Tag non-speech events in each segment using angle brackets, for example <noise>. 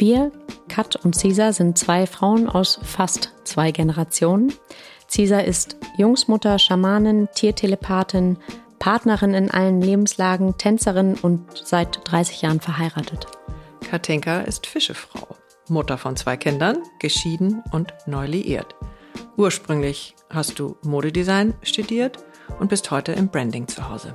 wir, Kat und Cesar, sind zwei Frauen aus fast zwei Generationen. Cesar ist Jungsmutter, Schamanin, Tiertelepathin, Partnerin in allen Lebenslagen, Tänzerin und seit 30 Jahren verheiratet. Katinka ist Fischefrau, Mutter von zwei Kindern, geschieden und neu liiert. Ursprünglich hast du Modedesign studiert und bist heute im Branding zu Hause.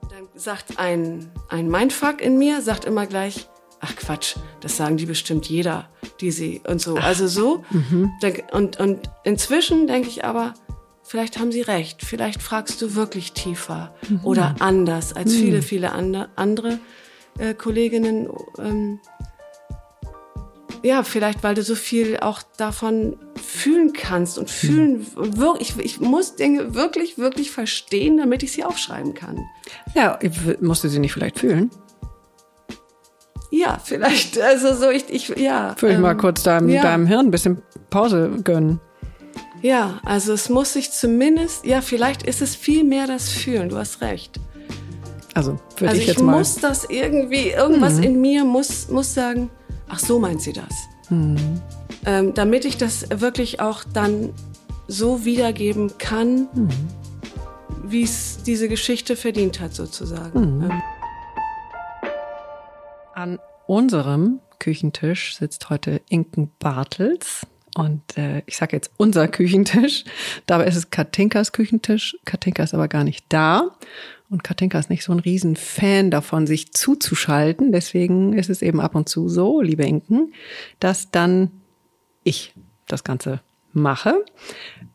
Sagt ein, ein Mindfuck in mir, sagt immer gleich, ach Quatsch, das sagen die bestimmt jeder, die sie und so. Ach, also so. Mhm. Und, und inzwischen denke ich aber, vielleicht haben sie recht. Vielleicht fragst du wirklich tiefer mhm. oder anders als mhm. viele, viele andere, andere äh, Kolleginnen. Ähm, ja, vielleicht, weil du so viel auch davon fühlen kannst und fühlen, hm. wirklich, ich, ich muss Dinge wirklich, wirklich verstehen, damit ich sie aufschreiben kann. Ja, musste sie nicht vielleicht fühlen? Ja, vielleicht, also so, ich, ich ja. Fühl ich ähm, mal kurz deinem, ja. deinem Hirn ein bisschen Pause gönnen. Ja, also es muss sich zumindest, ja, vielleicht ist es viel mehr das Fühlen, du hast recht. Also, würde also ich jetzt mal. Ich muss das irgendwie, irgendwas mhm. in mir muss, muss sagen, ach so meint sie das. Mhm. Ähm, damit ich das wirklich auch dann so wiedergeben kann, mhm. wie es diese Geschichte verdient hat, sozusagen. Mhm. Ähm. An unserem Küchentisch sitzt heute Inken Bartels. Und äh, ich sage jetzt unser Küchentisch. Dabei ist es Katinkas Küchentisch. Katinka ist aber gar nicht da. Und Katinka ist nicht so ein riesen Fan davon, sich zuzuschalten. Deswegen ist es eben ab und zu so, liebe Inken, dass dann ich das Ganze mache.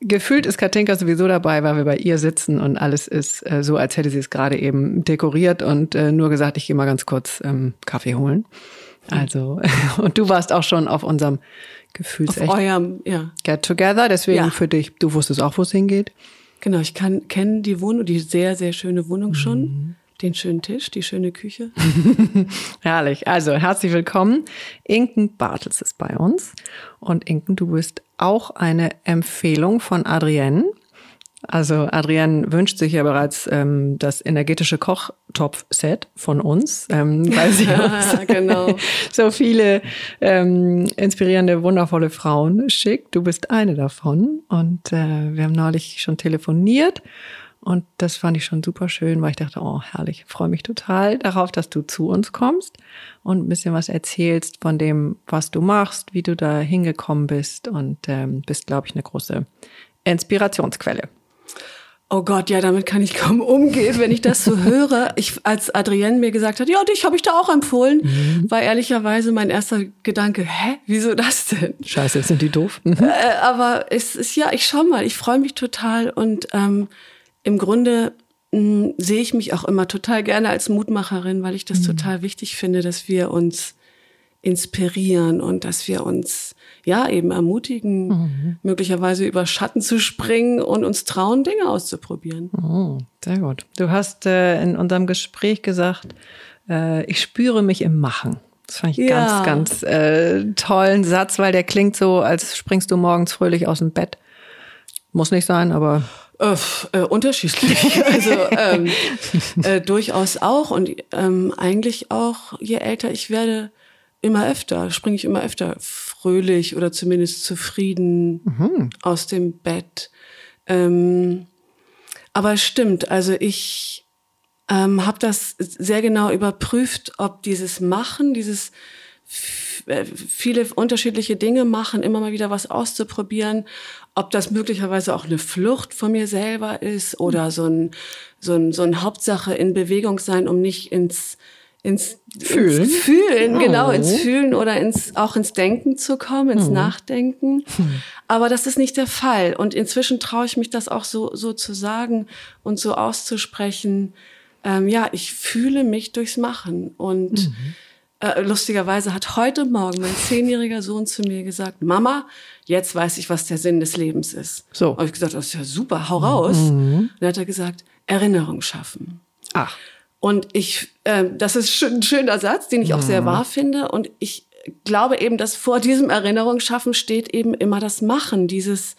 Gefühlt ist Katinka sowieso dabei, weil wir bei ihr sitzen und alles ist äh, so, als hätte sie es gerade eben dekoriert und äh, nur gesagt, ich gehe mal ganz kurz ähm, Kaffee holen. Also, <laughs> und du warst auch schon auf unserem Gefühlsecht auf eurem, ja. Get Together, deswegen ja. für dich, du wusstest auch, wo es hingeht. Genau, ich kann kenne die Wohnung, die sehr, sehr schöne Wohnung schon. Mhm. Den schönen Tisch, die schöne Küche. <laughs> Herrlich. Also herzlich willkommen. Inken Bartels ist bei uns. Und Inken, du bist auch eine Empfehlung von Adrienne. Also Adrienne wünscht sich ja bereits ähm, das energetische Kochtopf-Set von uns, ähm, weil sie <laughs> uns genau. <laughs> so viele ähm, inspirierende, wundervolle Frauen schickt. Du bist eine davon und äh, wir haben neulich schon telefoniert und das fand ich schon super schön, weil ich dachte, oh herrlich, freue mich total darauf, dass du zu uns kommst und ein bisschen was erzählst von dem, was du machst, wie du da hingekommen bist und ähm, bist, glaube ich, eine große Inspirationsquelle. Oh Gott, ja, damit kann ich kaum umgehen, wenn ich das so <laughs> höre. Ich, als Adrienne mir gesagt hat, ja, dich habe ich da auch empfohlen, mhm. war ehrlicherweise mein erster Gedanke, hä, wieso das denn? Scheiße, sind die doof. Mhm. Äh, aber es ist ja, ich schau mal, ich freue mich total und ähm, im Grunde mh, sehe ich mich auch immer total gerne als Mutmacherin, weil ich das Mhm. total wichtig finde, dass wir uns inspirieren und dass wir uns ja eben ermutigen, Mhm. möglicherweise über Schatten zu springen und uns trauen, Dinge auszuprobieren. Oh, sehr gut. Du hast äh, in unserem Gespräch gesagt, äh, ich spüre mich im Machen. Das fand ich Ja. ganz, ganz äh, tollen Satz, weil der klingt so, als springst du morgens fröhlich aus dem Bett. Muss nicht sein, aber Äh, f- äh, unterschiedlich. <laughs> also ähm, äh, durchaus auch. Und ähm, eigentlich auch, je älter ich werde, immer öfter, springe ich immer öfter fröhlich oder zumindest zufrieden aus dem Bett. Ähm, aber es stimmt, also ich ähm, habe das sehr genau überprüft, ob dieses Machen, dieses äh, viele unterschiedliche Dinge machen, immer mal wieder was auszuprobieren, ob das möglicherweise auch eine Flucht von mir selber ist oder so ein, so ein, so ein Hauptsache in Bewegung sein, um nicht ins, ins Fühlen. ins Fühlen, genau, Oh. ins Fühlen oder ins, auch ins Denken zu kommen, ins Nachdenken. Aber das ist nicht der Fall. Und inzwischen traue ich mich das auch so, so zu sagen und so auszusprechen. Ähm, ja, ich fühle mich durchs Machen. Und äh, lustigerweise hat heute Morgen mein zehnjähriger Sohn zu mir gesagt, Mama, jetzt weiß ich, was der Sinn des Lebens ist. So. Habe ich gesagt, das ist ja super, hau raus. Und dann hat er gesagt, Erinnerung schaffen. ach, Und ich, äh, das ist ein schöner Satz, den ich auch sehr wahr finde. Und ich glaube eben, dass vor diesem Erinnerungsschaffen steht eben immer das Machen, dieses,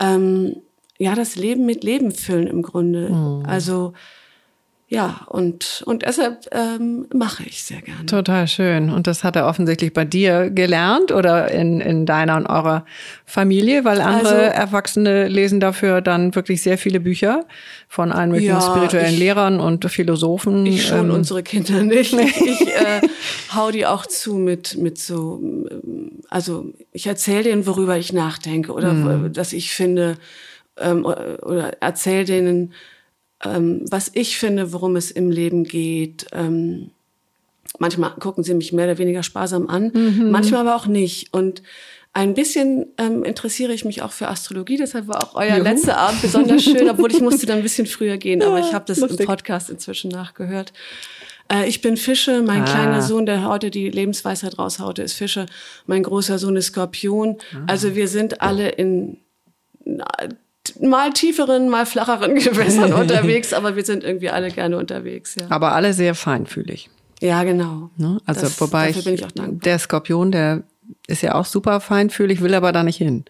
ähm, ja, das Leben mit Leben füllen im Grunde. Also, ja, und, und deshalb ähm, mache ich sehr gerne. total schön. Und das hat er offensichtlich bei dir gelernt oder in, in deiner und eurer Familie, weil andere Also- Erwachsene lesen dafür dann wirklich sehr viele Bücher von allen möglichen Ja, spirituellen ich- Lehrern und Philosophen. Ich schon, Ähm, unsere Kinder nicht. <laughs> Ich äh, hau die auch zu mit, mit so, ähm, also ich erzähle denen, worüber ich nachdenke oder Mhm. dass ich finde, ähm, oder erzähle denen, ähm, was ich finde, worum es im Leben geht. Ähm, manchmal gucken sie mich mehr oder weniger sparsam an, Mhm. manchmal aber auch nicht. Und ein bisschen ähm, interessiere ich mich auch für Astrologie, deshalb war auch euer Juhu. letzter Abend besonders schön, obwohl ich <laughs> musste dann ein bisschen früher gehen, aber ich habe das lustig. im Podcast inzwischen nachgehört. Äh, ich bin Fische, mein Ah. kleiner Sohn, der heute die Lebensweisheit raushaute, ist Fische, mein großer Sohn ist Skorpion. Ah. Also wir sind alle in mal tieferen, mal flacheren <laughs> Gewässern <laughs> unterwegs, aber wir sind irgendwie alle gerne unterwegs, ja. aber alle sehr feinfühlig. Ja, genau. Ne? Also Das- wobei dafür ich, bin ich auch dankbar. der Skorpion, der ist ja auch super feinfühlig, will aber da nicht hin.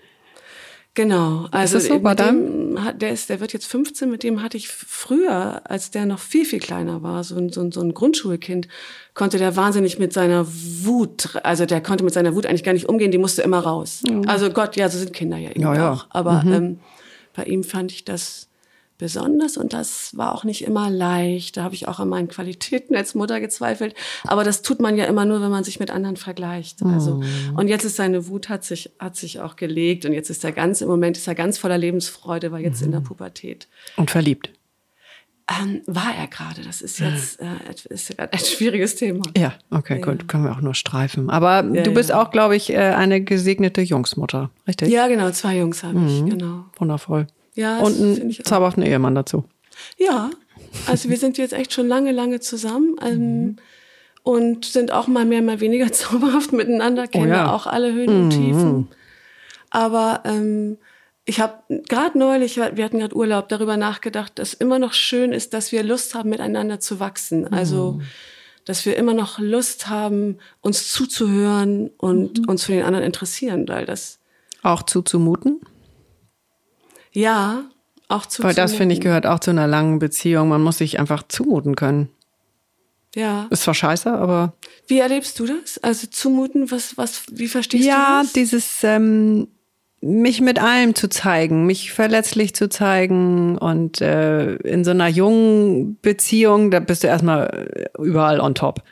Genau. Also das so mit dem, der ist, der wird jetzt 15, mit dem hatte ich früher, als der noch viel, viel kleiner war, so ein, so ein, so ein Grundschulkind, konnte der wahnsinnig mit seiner Wut, also der konnte mit seiner Wut eigentlich gar nicht umgehen, die musste immer raus. Also Gott, ja, so sind Kinder ja irgendwie Ja, ja. auch. Aber ähm, bei ihm fand ich das besonders und das war auch nicht immer leicht. Da habe ich auch an meinen Qualitäten als Mutter gezweifelt. Aber das tut man ja immer nur, wenn man sich mit anderen vergleicht. Also und jetzt ist seine Wut hat sich hat sich auch gelegt und jetzt ist er ganz im Moment ist er ganz voller Lebensfreude, war jetzt in der Pubertät. Und verliebt. Ähm, war er gerade? Das ist jetzt äh, ist ein <laughs> schwieriges Thema. Ja, okay, gut, können wir auch nur streifen. Aber Ja, du bist ja. auch, glaube ich, äh, eine gesegnete Jungsmutter, richtig? Ja, genau. Zwei Jungs habe ich. Genau. Wundervoll. Ja, Und einen zauberhaften Ehemann dazu. Ja, also wir sind jetzt echt schon lange, lange zusammen ähm, und sind auch mal mehr, mal weniger <laughs> zauberhaft miteinander, kennen ja. auch alle Höhen und Tiefen. Aber ähm, ich habe gerade neulich, wir hatten gerade Urlaub, darüber nachgedacht, dass immer noch schön ist, dass wir Lust haben, miteinander zu wachsen. Also dass wir immer noch Lust haben, uns zuzuhören und uns für den anderen interessieren, weil das Auch zuzumuten? ja auch zu Weil das, finde ich, gehört auch zu einer langen Beziehung. Man muss sich einfach zumuten können. Ja. Ist zwar scheiße, aber. Wie erlebst du das? Also zumuten, was, was, wie verstehst ja, du das? dieses ähm, mich mit allem zu zeigen, mich verletzlich zu zeigen und äh, in so einer jungen Beziehung, da bist du erstmal überall on top.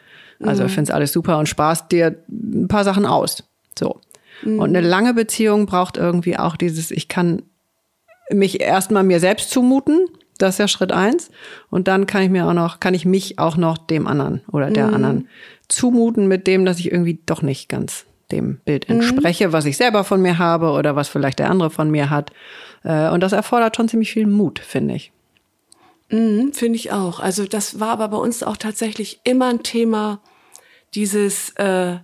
Also ich find's alles super und sparst dir ein paar Sachen aus. So. Und eine lange Beziehung braucht irgendwie auch dieses, ich kann mich erstmal mir selbst zumuten. Das ist ja Schritt eins. Und dann kann ich mir auch noch, kann ich mich auch noch dem anderen oder der anderen zumuten mit dem, dass ich irgendwie doch nicht ganz dem Bild entspreche, was ich selber von mir habe oder was vielleicht der andere von mir hat. Äh, Und das erfordert schon ziemlich viel Mut, finde ich. Mhm, Finde ich auch. Also das war aber bei uns auch tatsächlich immer ein Thema, dieses, äh,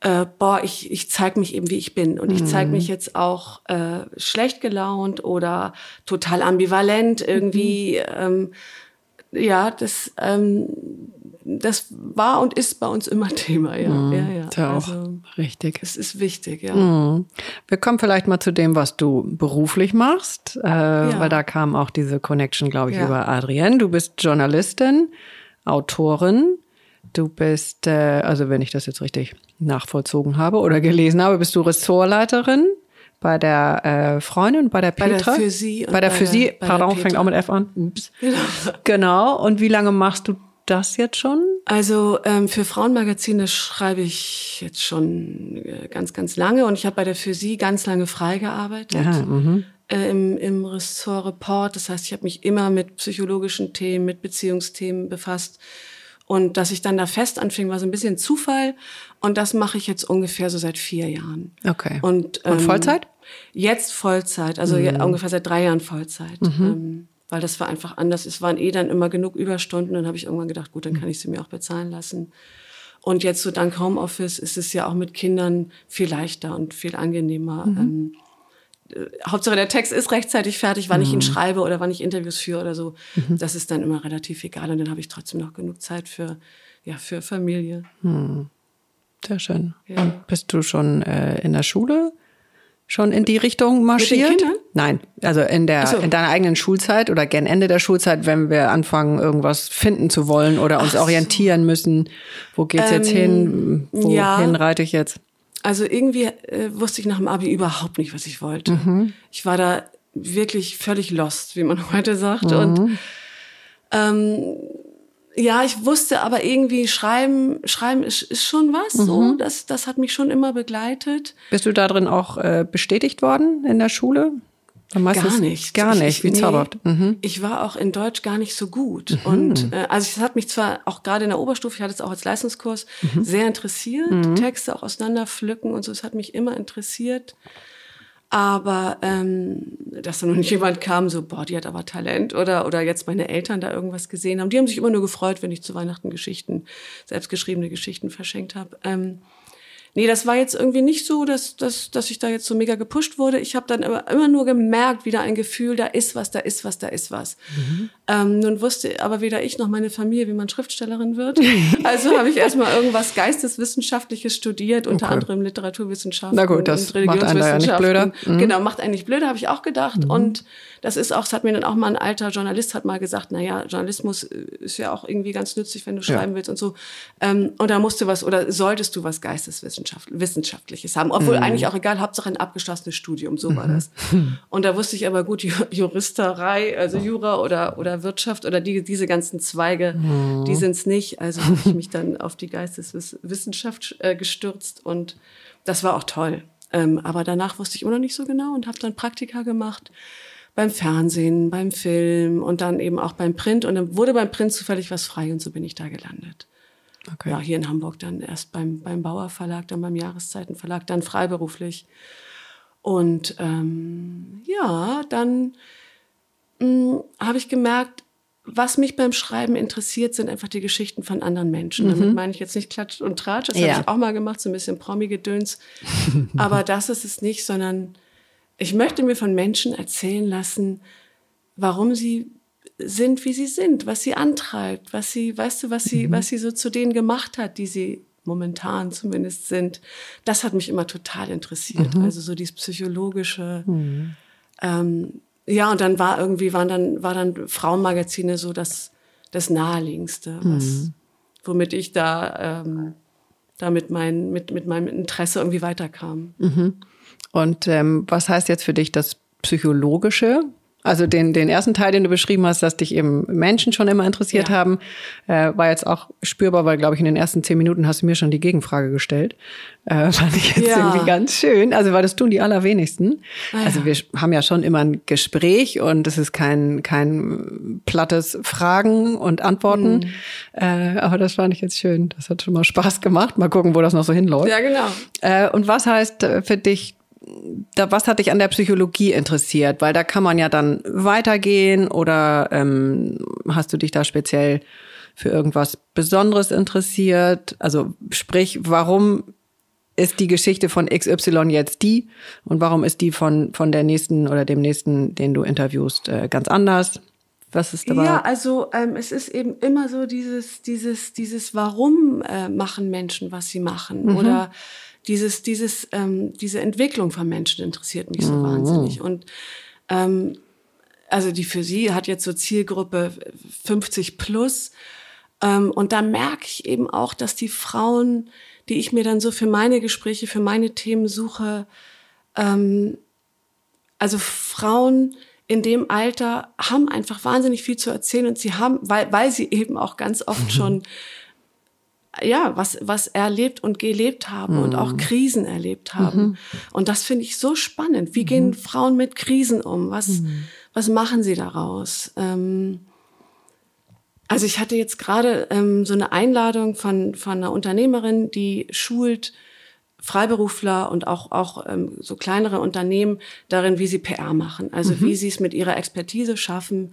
äh, boah, ich, ich zeig mich eben, wie ich bin. Und ich zeig mich jetzt auch äh, schlecht gelaunt oder total ambivalent irgendwie. Ähm, ja, das, ähm, das war und ist bei uns immer <laughs> Thema, ja. Mhm. ja, ja. Ja auch Also, richtig. es ist wichtig, ja. Mhm. Wir kommen vielleicht mal zu dem, was du beruflich machst, äh, weil da kam auch diese Connection, glaube ich, Ja. über Adrienne. Du bist Journalistin, Autorin. Du bist, äh, also wenn ich das jetzt richtig nachvollzogen habe oder gelesen habe, bist du Ressortleiterin bei der äh, Freundin, bei der Bei der Petra. Bei der bei Physik, der- bei der pardon, fängt auch mit F an. Ups. <laughs> Genau. Und wie lange machst du das jetzt schon? Also ähm, für Frauenmagazine schreibe ich jetzt schon äh, ganz, ganz lange und ich habe bei der Physik ganz lange frei gearbeitet. Aha, mhm. äh, im, im Ressort Report. Das heißt, ich habe mich immer mit psychologischen Themen, mit Beziehungsthemen befasst. Und dass ich dann da fest anfing, war so ein bisschen Zufall. Und das mache ich jetzt ungefähr so seit vier Jahren. Okay. Und, Und ähm, Vollzeit? Jetzt Vollzeit, also ja, ungefähr seit drei Jahren Vollzeit. Ähm, weil das war einfach anders. Es waren eh dann immer genug Überstunden. Dann habe ich irgendwann gedacht, gut, dann kann ich sie mir auch bezahlen lassen. Und jetzt so dank Homeoffice ist es ja auch mit Kindern viel leichter und viel angenehmer. Ähm, äh, Hauptsache der Text ist rechtzeitig fertig, wann ich ihn schreibe oder wann ich Interviews führe oder so. Das ist dann immer relativ egal. Und dann habe ich trotzdem noch genug Zeit für, ja, für Familie. Sehr schön. Ja. Und bist du schon äh, in der Schule schon in die Richtung marschiert? Nein, also in der so. in deiner eigenen Schulzeit oder gern Ende der Schulzeit, wenn wir anfangen irgendwas finden zu wollen oder uns so. orientieren müssen. Wo geht's jetzt hin? Wohin ja. reite ich jetzt? Also irgendwie äh, wusste ich nach dem Abi überhaupt nicht, was ich wollte. Mhm. Ich war da wirklich völlig lost, wie man <laughs> heute sagt. Mhm. Und ähm, ja, ich wusste aber irgendwie, Schreiben, Schreiben ist, ist schon was. Mhm. So, das, das hat mich schon immer begleitet. Bist du da drin auch äh, bestätigt worden in der Schule? Gar nicht. Gar Ich- nicht, ich- wie nee. zauberhaft. Mhm. Ich war auch in Deutsch gar nicht so gut. Und äh, also es hat mich zwar auch gerade in der Oberstufe, ich hatte es auch als Leistungskurs, sehr interessiert, Texte auch auseinanderpflücken und so, es hat mich immer interessiert. Aber ähm, dass da noch nicht jemand kam, so, boah, die hat aber Talent oder, oder jetzt meine Eltern da irgendwas gesehen haben. Die haben sich immer nur gefreut, wenn ich zu Weihnachten Geschichten, selbstgeschriebene Geschichten verschenkt habe. Ähm, Nee, das war jetzt irgendwie nicht so, dass, dass, dass ich da jetzt so mega gepusht wurde. Ich habe dann immer, immer nur gemerkt, wieder ein Gefühl, da ist was, da ist was, da ist was. Ähm, nun wusste aber weder ich noch meine Familie, wie man Schriftstellerin wird. <laughs> Also habe ich erstmal irgendwas Geisteswissenschaftliches studiert, unter Okay. anderem Literaturwissenschaften Na gut, das und macht einen ja nicht Religionswissenschaften. blöder. Mhm. Genau, macht einen nicht blöder, habe ich auch gedacht. Und das ist auch, das hat mir dann auch mal ein alter Journalist hat mal gesagt, na ja, Journalismus äh, ist ja auch irgendwie ganz nützlich, wenn du Ja. schreiben willst und so. Ähm, und da musst du was oder solltest du was Geisteswissenschaftliches haben. Obwohl Mhm. eigentlich auch egal, Hauptsache ein abgeschlossenes Studium, so war das. <laughs> Und da wusste ich aber gut, Ju- Juristerei, also Jura oder, oder Wirtschaft oder die, diese ganzen Zweige, Mhm. die sind's nicht. Also habe ich mich dann <laughs> auf die Geisteswissenschaft äh, gestürzt und das war auch toll. Ähm, aber danach wusste ich immer noch nicht so genau und habe dann Praktika gemacht beim Fernsehen, beim Film und dann eben auch beim Print. Und dann wurde beim Print zufällig was frei und so bin ich da gelandet. Okay. Ja, hier in Hamburg dann erst beim, beim Bauer Verlag, dann beim Jahreszeitenverlag, dann freiberuflich. Und ähm, ja, dann habe ich gemerkt, was mich beim Schreiben interessiert, sind einfach die Geschichten von anderen Menschen. Damit meine ich jetzt nicht Klatsch und Tratsch, das Ja. habe ich auch mal gemacht, so ein bisschen Promi-Gedöns. <laughs> Aber das ist es nicht, sondern ich möchte mir von Menschen erzählen lassen, warum sie sind, wie sie sind, was sie antreibt, was sie, weißt du, was sie, was sie so zu denen gemacht hat, die sie momentan zumindest sind. Das hat mich immer total interessiert. Also so dieses psychologische. Ähm, ja, und dann war irgendwie, waren dann, war dann Frauenmagazine so das, das naheliegendste, was, womit ich da, ähm, da mit, mein, mit, mit meinem Interesse irgendwie weiterkam. Und ähm, was heißt jetzt für dich das Psychologische? Also den, den ersten Teil, den du beschrieben hast, dass dich eben Menschen schon immer interessiert Ja. haben, äh, war jetzt auch spürbar, weil, glaube ich, in den ersten zehn Minuten hast du mir schon die Gegenfrage gestellt. Äh, <laughs> fand ich jetzt Ja. irgendwie ganz schön. Also, weil das tun die allerwenigsten. Ah, Also ja. wir haben ja schon immer ein Gespräch und es ist kein, kein plattes Fragen und Antworten. Mhm. Äh, aber das fand ich jetzt schön. Das hat schon mal Spaß gemacht. Mal gucken, wo das noch so hinläuft. Ja, genau. Äh, und was heißt äh, für dich da, was hat dich an der Psychologie interessiert? Weil da kann man ja dann weitergehen oder ähm, hast du dich da speziell für irgendwas Besonderes interessiert? Also sprich, warum ist die Geschichte von XY jetzt die und warum ist die von, von der nächsten oder dem nächsten, den du interviewst, äh, ganz anders? Was ist dabei? Ja, also ähm, es ist eben immer so dieses, dieses, dieses Warum äh, machen Menschen, was sie machen mhm. oder dieses, dieses, ähm, diese Entwicklung von Menschen interessiert mich so mhm. wahnsinnig. Und ähm, also die für sie hat jetzt so Zielgruppe 50 plus. Ähm, und da merke ich eben auch, dass die Frauen, die ich mir dann so für meine Gespräche, für meine Themen suche, ähm, also Frauen in dem Alter haben einfach wahnsinnig viel zu erzählen und sie haben, weil, weil sie eben auch ganz oft <laughs> schon ja, was, was erlebt und gelebt haben mhm. und auch mhm. Krisen erlebt haben. Mhm. Und das finde ich so spannend. Wie gehen mhm. Frauen mit Krisen um? Was, mhm. was machen sie daraus? Ähm, also ich hatte jetzt gerade ähm, so eine Einladung von, von einer Unternehmerin, die schult Freiberufler und auch, auch ähm, so kleinere Unternehmen darin, wie sie PR machen. Also mhm. wie sie es mit ihrer Expertise schaffen,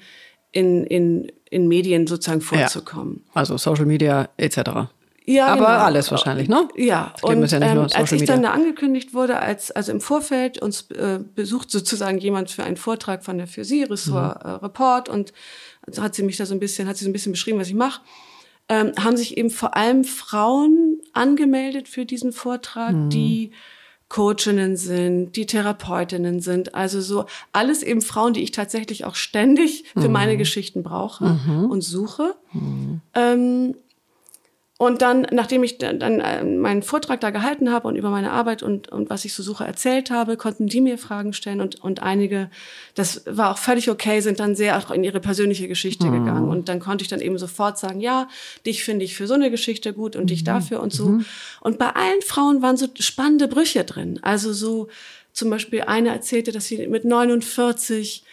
in, in, in Medien sozusagen vorzukommen. Ja. Also Social Media etc. Ja, aber genau. alles wahrscheinlich, ne? Ja, und ja ähm, als ich dann da angekündigt wurde, als also im Vorfeld uns äh, besucht sozusagen jemand für einen Vortrag von der für Sie Ressort mhm. äh, Report und also hat sie mich da so ein bisschen, hat sie so ein bisschen beschrieben, was ich mache. Ähm, haben sich eben vor allem Frauen angemeldet für diesen Vortrag, mhm. die Coachinnen sind, die Therapeutinnen sind, also so alles eben Frauen, die ich tatsächlich auch ständig für mhm. meine Geschichten brauche mhm. und suche. Mhm. Ähm, und dann, nachdem ich dann, dann äh, meinen Vortrag da gehalten habe und über meine Arbeit und, und was ich so suche erzählt habe, konnten die mir Fragen stellen und, und einige, das war auch völlig okay, sind dann sehr auch in ihre persönliche Geschichte mhm. gegangen. Und dann konnte ich dann eben sofort sagen, ja, dich finde ich für so eine Geschichte gut und mhm. dich dafür und so. Mhm. Und bei allen Frauen waren so spannende Brüche drin. Also so zum Beispiel eine erzählte, dass sie mit 49,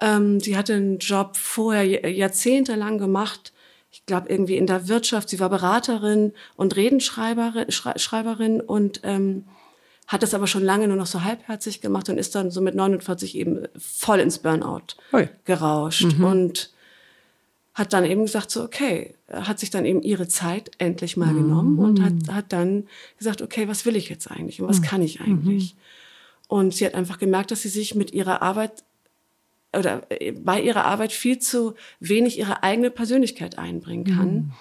ähm, sie hatte einen Job vorher jahrzehntelang gemacht, ich glaube, irgendwie in der Wirtschaft. Sie war Beraterin und Redenschreiberin Schreiberin und ähm, hat das aber schon lange nur noch so halbherzig gemacht und ist dann so mit 49 eben voll ins Burnout Oi. gerauscht mhm. und hat dann eben gesagt, so okay, hat sich dann eben ihre Zeit endlich mal mhm. genommen und hat, hat dann gesagt, okay, was will ich jetzt eigentlich und was mhm. kann ich eigentlich? Mhm. Und sie hat einfach gemerkt, dass sie sich mit ihrer Arbeit oder äh, bei ihrer Arbeit viel zu wenig ihre eigene Persönlichkeit einbringen kann. Mhm.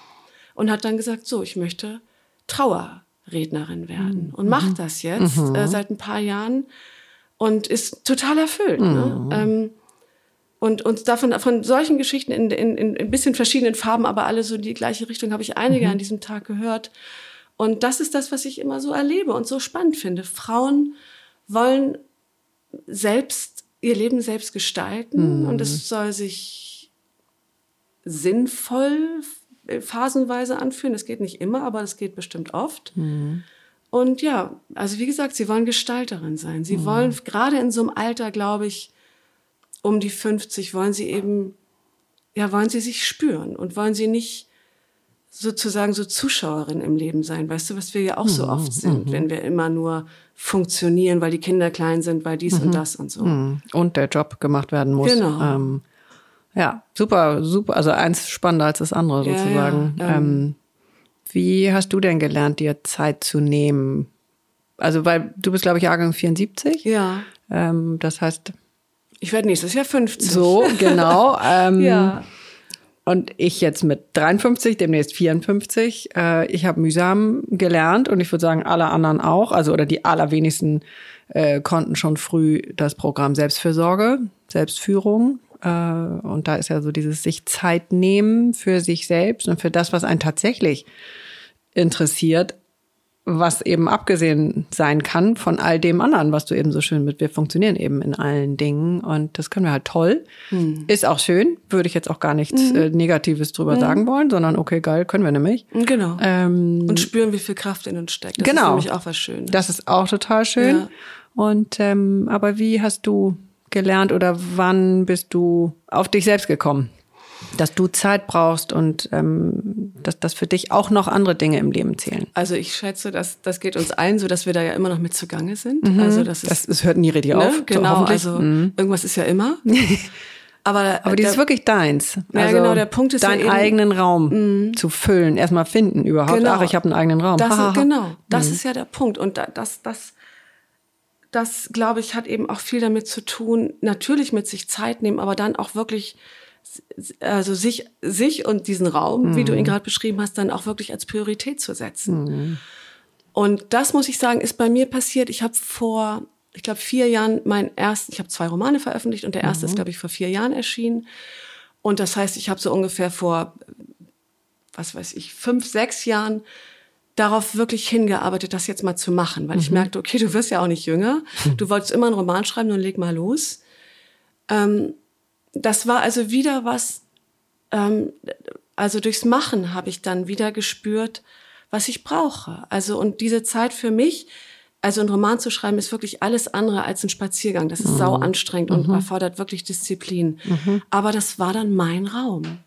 Und hat dann gesagt, so, ich möchte Trauerrednerin werden. Mhm. Und macht das jetzt mhm. äh, seit ein paar Jahren und ist total erfüllt. Ne? Mhm. Ähm, und, und davon, von solchen Geschichten in, in, in ein bisschen verschiedenen Farben, aber alle so in die gleiche Richtung, habe ich einige mhm. an diesem Tag gehört. Und das ist das, was ich immer so erlebe und so spannend finde. Frauen wollen selbst ihr Leben selbst gestalten mhm. und es soll sich sinnvoll phasenweise anfühlen. Das geht nicht immer, aber das geht bestimmt oft. Mhm. Und ja, also wie gesagt, sie wollen Gestalterin sein. Sie mhm. wollen gerade in so einem Alter, glaube ich, um die 50, wollen sie eben, ja, wollen sie sich spüren und wollen sie nicht sozusagen so Zuschauerin im Leben sein. Weißt du, was wir ja auch so oft mhm, sind, mhm. wenn wir immer nur funktionieren, weil die Kinder klein sind, weil dies mhm. und das und so. Mhm. Und der Job gemacht werden muss. Genau. Ähm, ja, super, super. Also eins spannender als das andere sozusagen. Ja, ja, ähm, ähm, wie hast du denn gelernt, dir Zeit zu nehmen? Also, weil du bist, glaube ich, Jahrgang 74. Ja. Ähm, das heißt. Ich werde nächstes Jahr 50. So, genau. <laughs> Ähm, ja. Und ich jetzt mit 53, demnächst 54, äh, ich habe mühsam gelernt und ich würde sagen, alle anderen auch, also oder die allerwenigsten äh, konnten schon früh das Programm Selbstfürsorge, Selbstführung. Äh, und da ist ja so dieses sich Zeit nehmen für sich selbst und für das, was einen tatsächlich interessiert, was eben abgesehen sein kann von all dem anderen, was du eben so schön mit, wir funktionieren eben in allen Dingen und das können wir halt toll. Hm. Ist auch schön, würde ich jetzt auch gar nichts mhm. äh, Negatives drüber mhm. sagen wollen, sondern okay, geil, können wir nämlich. Genau. Ähm, und spüren, wie viel Kraft in uns steckt. Das genau. ist nämlich auch was Schönes. Das ist auch total schön. Ja. Und ähm, aber wie hast du gelernt oder wann bist du auf dich selbst gekommen? Dass du Zeit brauchst und ähm, dass, dass für dich auch noch andere Dinge im Leben zählen. Also ich schätze, dass das geht uns allen so, dass wir da ja immer noch mit zugange sind. Also das ist Das, das hört nie richtig ne? auf. so genau. hoffentlich. Also irgendwas ist ja immer. <laughs> Aber, Aber die ist der- wirklich deins. Ja, also genau, der Punkt ist ja deinen eben- Mhm. eigenen Raum zu füllen, erstmal finden überhaupt. Genau. Ach, ich habe einen eigenen Raum. Das ist, genau, das ist ja der Punkt. Und da, das, das, das, glaube ich, hat eben auch viel damit zu tun, natürlich mit sich Zeit nehmen, aber dann auch wirklich, also sich, sich und diesen Raum, wie du ihn gerade beschrieben hast, dann auch wirklich als Priorität zu setzen. Und das muss ich sagen, ist bei mir passiert. Ich habe vor, ich glaube, vier Jahren meinen ersten, ich habe zwei Romane veröffentlicht und der erste ist, glaube ich, vor vier Jahren erschienen. Und das heißt, ich habe so ungefähr vor was weiß ich, fünf, sechs Jahren darauf wirklich hingearbeitet, das jetzt mal zu machen, weil ich merkte, okay, du wirst ja auch nicht jünger, <laughs> du wolltest immer einen Roman schreiben, nun leg mal los. Ähm, das war also wieder was, ähm, also durchs Machen habe ich dann wieder gespürt, was ich brauche. Also und diese Zeit für mich, also einen Roman zu schreiben, ist wirklich alles andere als ein Spaziergang. Das ist sau anstrengend und erfordert wirklich Disziplin. Aber das war dann mein Raum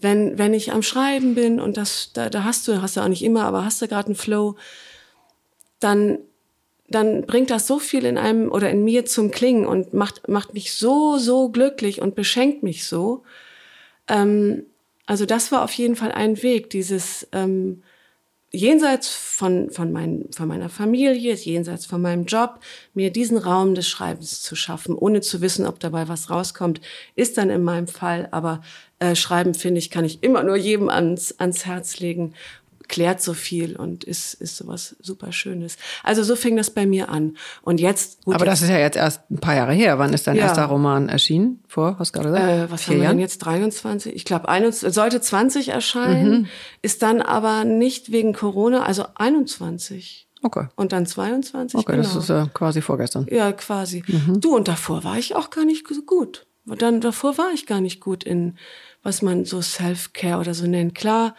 wenn, wenn ich am Schreiben bin und das, da, da hast du, hast du auch nicht immer, aber hast du gerade einen Flow, dann, dann bringt das so viel in einem oder in mir zum Klingen und macht, macht mich so, so glücklich und beschenkt mich so. Ähm, also das war auf jeden Fall ein Weg, dieses ähm, jenseits von, von, mein, von meiner Familie, jenseits von meinem Job, mir diesen Raum des Schreibens zu schaffen, ohne zu wissen, ob dabei was rauskommt, ist dann in meinem Fall. Aber äh, Schreiben, finde ich, kann ich immer nur jedem ans, ans Herz legen. Klärt so viel und ist, ist sowas super Schönes. Also so fing das bei mir an. Und jetzt, gut, Aber das ist ja jetzt erst ein paar Jahre her. Wann ist dein Ja. erster Roman erschienen? Vor, hast du gerade gesagt? Äh, was Vier haben wir Jahren? denn jetzt? 23? Ich glaube, sollte 20 erscheinen, Mhm. ist dann aber nicht wegen Corona, also 21. Okay. Und dann 22, Okay, genau. das ist äh, quasi vorgestern. ja, quasi. Mhm. Du, und davor war ich auch gar nicht so gut. Und Dann, davor war ich gar nicht gut in, was man so Self-Care oder so nennt. Klar,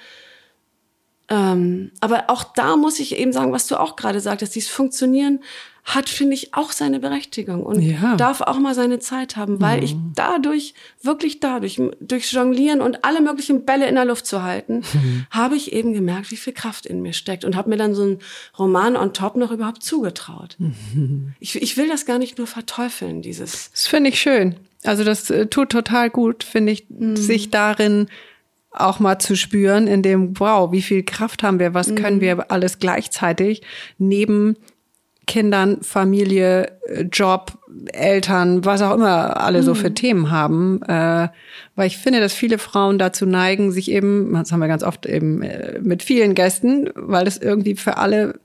ähm, aber auch da muss ich eben sagen, was du auch gerade sagtest, dieses Funktionieren hat, finde ich, auch seine Berechtigung und Ja. Mhm. darf auch mal seine Zeit haben, weil ich dadurch, wirklich dadurch, durch Jonglieren und alle möglichen Bälle in der Luft zu halten, <laughs> Mhm. habe ich eben gemerkt, wie viel Kraft in mir steckt und habe mir dann so einen Roman on top noch überhaupt zugetraut. Mhm. Ich, ich will das gar nicht nur verteufeln, dieses. Das finde ich schön. Also das äh, tut total gut, finde ich, Mhm. sich darin auch mal zu spüren, in dem, wow, wie viel Kraft haben wir, was Mhm. können wir alles gleichzeitig neben Kindern, Familie, äh, Job, Eltern, was auch immer alle so Mhm. für Themen haben. Äh, weil ich finde, dass viele Frauen dazu neigen, sich eben, das haben wir ganz oft eben äh, mit vielen Gästen, weil es irgendwie für alle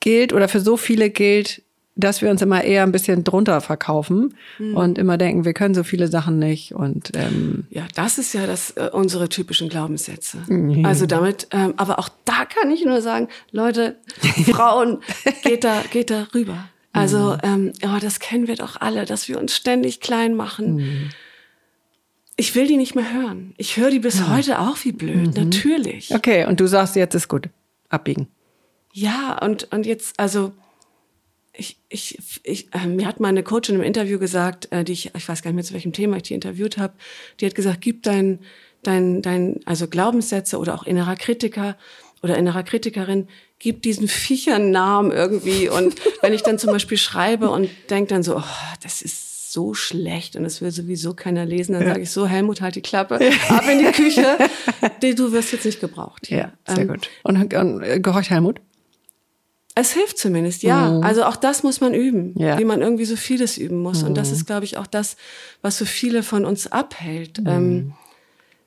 gilt oder für so viele gilt, dass wir uns immer eher ein bisschen drunter verkaufen Mhm. und immer denken, wir können so viele Sachen nicht und ähm, Ja, das ist ja das äh, unsere typischen Glaubenssätze. Also damit, ähm, aber auch da kann ich nur sagen, Leute, <laughs> Frauen, geht da, geht da rüber. Also, ähm, ja, das kennen wir doch alle, dass wir uns ständig klein machen. Ich will die nicht mehr hören. Ich höre die bis heute auch wie blöd, natürlich. okay, und du sagst, jetzt ist gut, abbiegen. Ja, und, und jetzt, also, ich, ich, ich, äh, mir hat meine Coachin im Interview gesagt, äh, die ich, ich weiß gar nicht mehr zu welchem Thema ich die interviewt habe, die hat gesagt, gib dein, dein, dein, also Glaubenssätze oder auch innerer Kritiker oder innerer Kritikerin, gib diesen Viechern Namen irgendwie. Und <laughs> wenn ich dann zum Beispiel schreibe und denk dann so, oh, das ist so schlecht und das will sowieso keiner lesen, dann sage ich so, Helmut, halt die Klappe, ab in die Küche, <laughs> du wirst jetzt nicht gebraucht. Ja, sehr Ähm, gut. Und, und gehorcht Helmut? Es hilft zumindest, ja. Also auch das muss man üben, Ja. wie man irgendwie so vieles üben muss. Und das ist, glaube ich, auch das, was so viele von uns abhält. Ähm,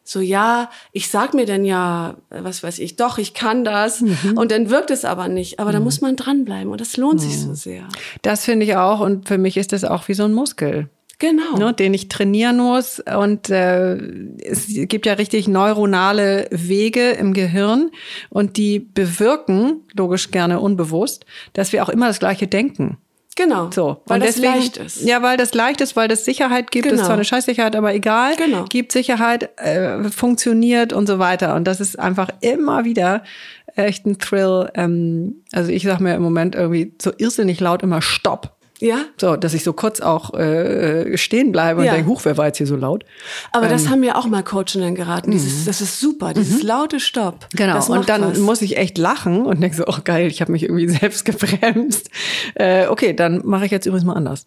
so, ja, ich sag mir dann ja, äh, was weiß ich, doch, ich kann das. Und dann wirkt es aber nicht. Aber da muss man dranbleiben und das lohnt sich so sehr. Das finde ich auch und für mich ist das auch wie so ein Muskel. Genau. ne, den ich trainieren muss. Und äh, es gibt ja richtig neuronale Wege im Gehirn und die bewirken, logisch gerne unbewusst, dass wir auch immer das gleiche denken. Genau. So, Weil und das deswegen, leicht ist. Ja, weil das leicht ist, weil das Sicherheit gibt. Das ist Genau. zwar eine Scheißsicherheit, aber egal. Genau. Gibt Sicherheit, äh, funktioniert und so weiter. Und das ist einfach immer wieder echt ein Thrill. Ähm, also ich sage mir im Moment irgendwie so irrsinnig laut immer Stopp. Ja. So, dass ich so kurz auch äh, stehen bleibe und Ja. denke, huch, wer war jetzt hier so laut? Aber Ähm. das haben mir auch mal Coachinnen geraten. Dieses, das ist super, dieses laute Stopp. Mhm. Genau, und dann was. muss ich echt lachen und denke so, oh geil, ich habe mich irgendwie <laughs> selbst gebremst. Äh, okay, dann mache ich jetzt übrigens mal anders.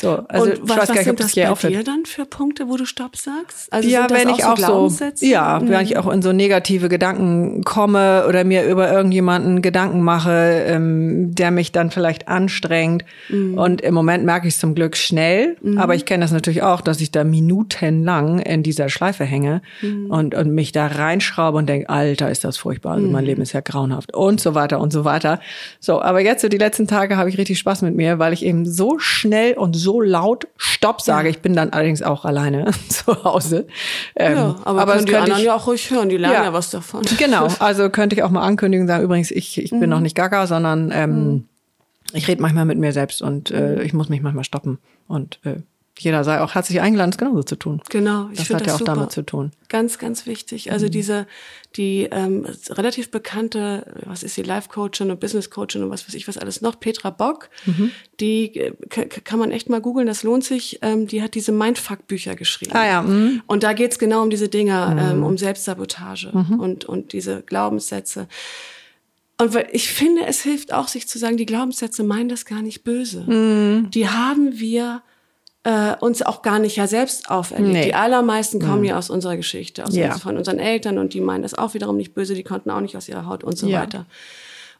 So, also und ich was, weiß was gar nicht, ob sind das hier bei dir dann für Punkte, wo du Stopp sagst? Also ja, wenn ich auch so, ja, wenn ich auch in so negative Gedanken komme oder mir über irgendjemanden Gedanken mache, ähm, der mich dann vielleicht anstrengt. Mhm. Und im Moment merke ich es zum Glück schnell, aber ich kenne das natürlich auch, dass ich da minutenlang in dieser Schleife hänge Mhm. und, und mich da reinschraube und denke, Alter, ist das furchtbar, also Mhm. mein Leben ist ja grauenhaft und so weiter und so weiter. So, aber jetzt so die letzten Tage habe ich richtig Spaß mit mir, weil ich eben so schnell und so laut Stopp sage. Ich bin dann allerdings auch alleine <laughs> zu Hause. Ähm, Ja, aber, das können die anderen ich- ja auch ruhig hören, die lernen ja, Ja. was davon. <laughs> Genau, also könnte ich auch mal ankündigen, sagen, übrigens, ich, ich bin Mhm. noch nicht gaga, sondern ähm, ich rede manchmal mit mir selbst und äh, ich muss mich manchmal stoppen. Und äh, jeder sei auch herzlich eingeladen, es genauso zu tun. Genau, ich Das hat ja auch super. damit zu tun. Ganz, ganz wichtig. Also diese, die ähm, relativ bekannte, was ist sie, Life-Coachin und Business-Coachin und was weiß ich, was alles noch, Petra Bock, die äh, kann man echt mal googeln, das lohnt sich. Ähm, die hat diese Mindfuck-Bücher geschrieben. Ah ja, mhm. Und da geht's genau um diese Dinge, ähm, um Selbstsabotage und, und diese Glaubenssätze. Und weil ich finde, es hilft auch, sich zu sagen, die Glaubenssätze meinen das gar nicht böse. Die haben wir äh, uns auch gar nicht ja selbst auferlegt. Nee. Die allermeisten kommen ja aus unserer Geschichte, aus Ja. uns, von unseren Eltern und die meinen das auch wiederum nicht böse, die konnten auch nicht aus ihrer Haut und so Ja. weiter.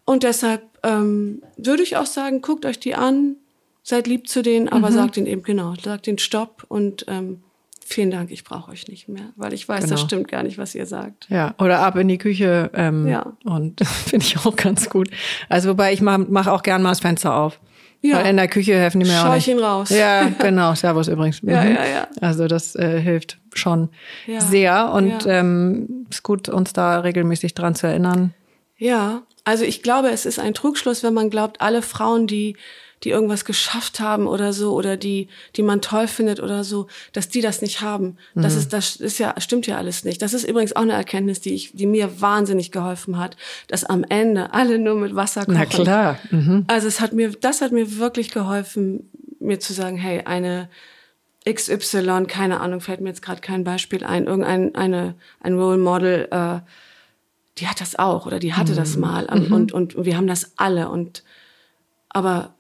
Und deshalb ähm, würde ich auch sagen, guckt euch die an, seid lieb zu denen, Mhm. aber sagt ihnen eben genau, sagt ihnen Stopp und ähm, vielen Dank, ich brauche euch nicht mehr, weil ich weiß, das Genau. stimmt gar nicht, was ihr sagt. Ja, oder ab in die Küche. Ähm, Ja. Und <laughs> finde ich auch ganz gut. Also wobei ich mache mach auch gern mal das Fenster auf. Ja. Weil in der Küche helfen die mir auch nicht. Scheuchen raus. Ja, genau. Servus übrigens. <laughs> Ja, Mhm. ja, ja. Also das äh, hilft schon Ja. sehr und Ja. ähm, ist gut, uns da regelmäßig dran zu erinnern. Ja, also ich glaube, es ist ein Trugschluss, wenn man glaubt, alle Frauen, die die irgendwas geschafft haben oder so oder die die man toll findet oder so, dass die das nicht haben. Das ist das ist ja stimmt ja alles nicht. Das ist übrigens auch eine Erkenntnis, die ich die mir wahnsinnig geholfen hat, dass am Ende alle nur mit Wasser kochen. Na klar. Mhm. Also es hat mir, das hat mir wirklich geholfen, mir zu sagen, hey, eine XY, keine Ahnung, fällt mir jetzt gerade kein Beispiel ein, irgendein eine, ein Role Model, äh, die hat das auch oder die hatte das mal und, und, und wir haben das alle und aber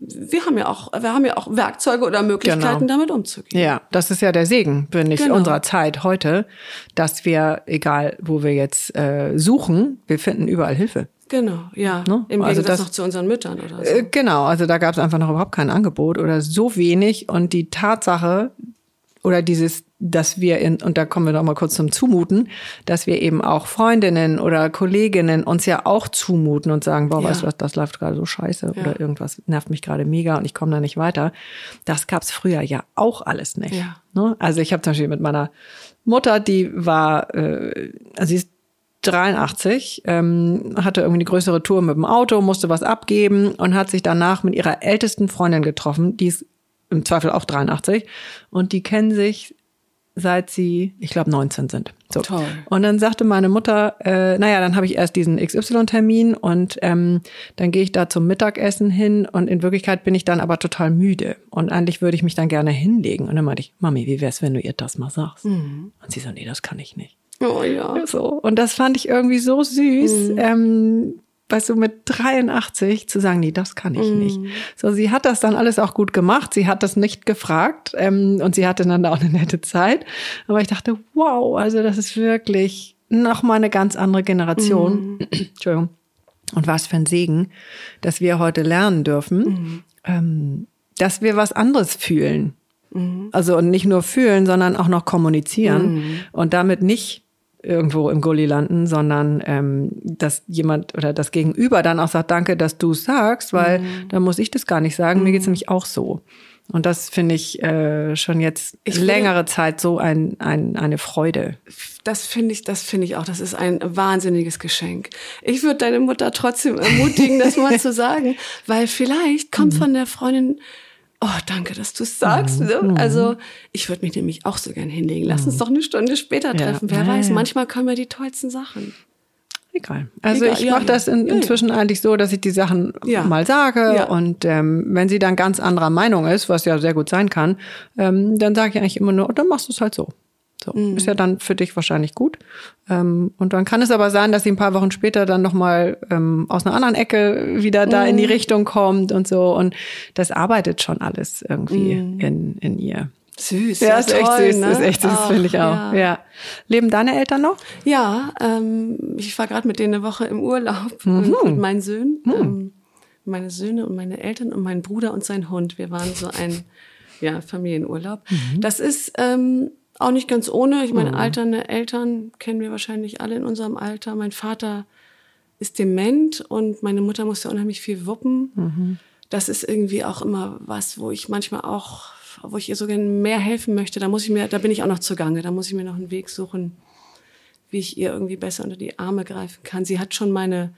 wir haben ja auch, wir haben ja auch Werkzeuge oder Möglichkeiten, Genau. damit umzugehen. Ja, das ist ja der Segen, finde ich, Genau. unserer Zeit heute, dass wir, egal wo wir jetzt äh, suchen, wir finden überall Hilfe. Genau, ja. Ne? Im Also Gegensatz das- noch zu unseren Müttern oder so. Äh, genau, also da gab es einfach noch überhaupt kein Angebot oder so wenig. Und die Tatsache oder dieses, dass wir in, und da kommen wir noch mal kurz zum Zumuten, dass wir eben auch Freundinnen oder Kolleginnen uns ja auch zumuten und sagen, boah, Ja. weißt du was, das läuft gerade so scheiße Ja. oder irgendwas nervt mich gerade mega und ich komme da nicht weiter. Das gab's früher ja auch alles nicht. Ja. Ne? Also ich habe zum Beispiel mit meiner Mutter, die war, äh, also sie ist 83, ähm, hatte irgendwie eine größere Tour mit dem Auto, musste was abgeben und hat sich danach mit ihrer ältesten Freundin getroffen, die ist im Zweifel auch 83 und die kennen sich seit sie, ich glaube, 19 sind. So. Toll. Und dann sagte meine Mutter, äh, naja, dann habe ich erst diesen XY-Termin und ähm, dann gehe ich da zum Mittagessen hin und in Wirklichkeit bin ich dann aber total müde und eigentlich würde ich mich dann gerne hinlegen. Und dann meinte ich, Mami, wie wär's, wenn du ihr das mal sagst? Und sie so, nee, das kann ich nicht. Oh ja. So. Und das fand ich irgendwie so süß. Ähm, weißt du, mit 83 zu sagen, nee, das kann ich nicht. So, sie hat das dann alles auch gut gemacht. Sie hat das nicht gefragt ähm, und sie hatte dann auch eine nette Zeit. Aber ich dachte, wow, also das ist wirklich noch mal eine ganz andere Generation. <clears throat> Entschuldigung. Und was für ein Segen, dass wir heute lernen dürfen, ähm, dass wir was anderes fühlen. Also und nicht nur fühlen, sondern auch noch kommunizieren und damit nicht irgendwo im Gully landen, sondern ähm, dass jemand oder das Gegenüber dann auch sagt, danke, dass du es sagst, weil dann muss ich das gar nicht sagen. Mir geht's nämlich auch so. Und das finde ich äh, schon jetzt Ich will- längere Zeit so ein, ein, eine Freude. Das finde ich, das finde ich auch. Das ist ein wahnsinniges Geschenk. Ich würde deine Mutter trotzdem ermutigen, das mal <laughs> zu sagen, weil vielleicht kommt Mhm. von der Freundin, oh, danke, dass du es sagst. Ne? Mhm. Also, ich würde mich nämlich auch so gern hinlegen. Lass uns doch eine Stunde später Ja. treffen. Wer Ja, weiß, ja. manchmal können wir die tollsten Sachen. Egal. Also Egal, ich ja, mache ja. das in, Ja, ja. inzwischen eigentlich so, dass ich die Sachen Ja. mal sage Ja. und ähm, wenn sie dann ganz anderer Meinung ist, was ja sehr gut sein kann, ähm, dann sage ich eigentlich immer nur, oh, dann machst du es halt so. So Mhm. ist ja dann für dich wahrscheinlich gut. Ähm, und dann kann es aber sein, dass sie ein paar Wochen später dann noch mal ähm, aus einer anderen Ecke wieder da in die Mhm. Richtung kommt und so. Und das arbeitet schon alles irgendwie Mhm. in, in ihr. Süß. Ja, ist echt toll, süß, ne? ist echt süß, finde ich auch. Ja, Ja. Leben deine Eltern noch? ja ähm, ich war gerade mit denen eine Woche im Urlaub Mhm. und mit meinen Söhnen. Ähm, meine Söhne und meine Eltern und mein Bruder und sein Hund. Wir waren so ein ja, Familienurlaub. Mhm. Das ist ähm, auch nicht ganz ohne. Ich meine, alternde Eltern kennen wir wahrscheinlich alle in unserem Alter. Mein Vater ist dement und meine Mutter musste unheimlich viel wuppen. Mhm. Das ist irgendwie auch immer was, wo ich manchmal auch, wo ich ihr so gerne mehr helfen möchte. Da muss ich mir, da bin ich auch noch zugange. Da muss ich mir noch einen Weg suchen, wie ich ihr irgendwie besser unter die Arme greifen kann. Sie hat schon meine,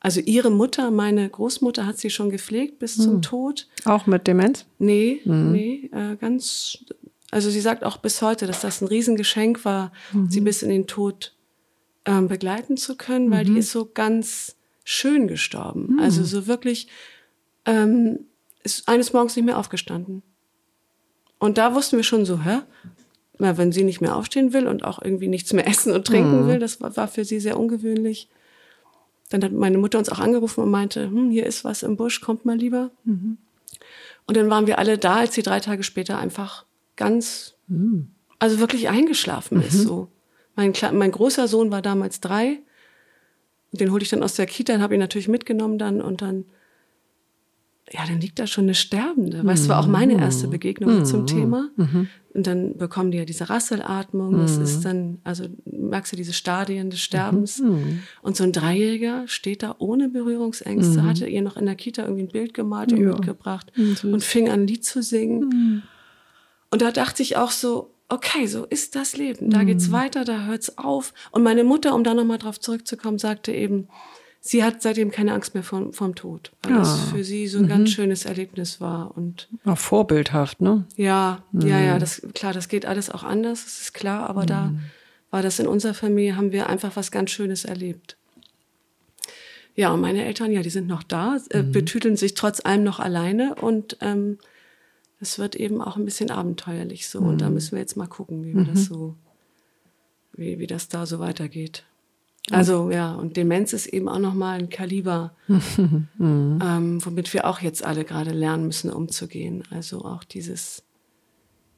also ihre Mutter, meine Großmutter hat sie schon gepflegt bis Hm. zum Tod. Auch mit Demenz? Nee, nee, äh, ganz, also sie sagt auch bis heute, dass das ein Riesengeschenk war, sie bis in den Tod ähm, begleiten zu können, weil die ist so ganz schön gestorben. Also so wirklich, ähm, ist eines Morgens nicht mehr aufgestanden. Und da wussten wir schon so, hä? Na, wenn sie nicht mehr aufstehen will und auch irgendwie nichts mehr <laughs> essen und trinken will, das war, war für sie sehr ungewöhnlich. Dann hat meine Mutter uns auch angerufen und meinte, hm, hier ist was im Busch, kommt mal lieber. Und dann waren wir alle da, als sie drei Tage später einfach ganz, also wirklich eingeschlafen ist. So. Mein, mein großer Sohn war damals drei. Und den hole ich dann aus der Kita, den habe ich natürlich mitgenommen dann und dann, ja, dann liegt da schon eine Sterbende. Weißt du, war auch meine erste Begegnung mit zum Thema. Und dann bekommen die ja diese Rasselatmung. Das ist dann, also merkst du diese Stadien des Sterbens. Und so ein Dreijähriger steht da ohne Berührungsängste, hatte ihr noch in der Kita irgendwie ein Bild gemalt und Ja. mitgebracht und fing an, ein Lied zu singen. Und da dachte ich auch so, okay, so ist das Leben. Da geht's weiter, da hört's auf. Und meine Mutter, um da nochmal drauf zurückzukommen, sagte eben, sie hat seitdem keine Angst mehr vom, vom Tod, weil das Ah. für sie so ein ganz schönes Erlebnis war. Und Auch vorbildhaft, ne? ja, ja, ja, das, klar, das geht alles auch anders, das ist klar, aber da war das in unserer Familie, haben wir einfach was ganz Schönes erlebt. Ja, und meine Eltern, ja, die sind noch da, äh, betüteln sich trotz allem noch alleine und ähm, es wird eben auch ein bisschen abenteuerlich so. Und da müssen wir jetzt mal gucken, wie wir das so, wie, wie das da so weitergeht. Also ja, und Demenz ist eben auch nochmal ein Kaliber, <laughs> ähm, womit wir auch jetzt alle gerade lernen müssen, umzugehen. Also auch dieses,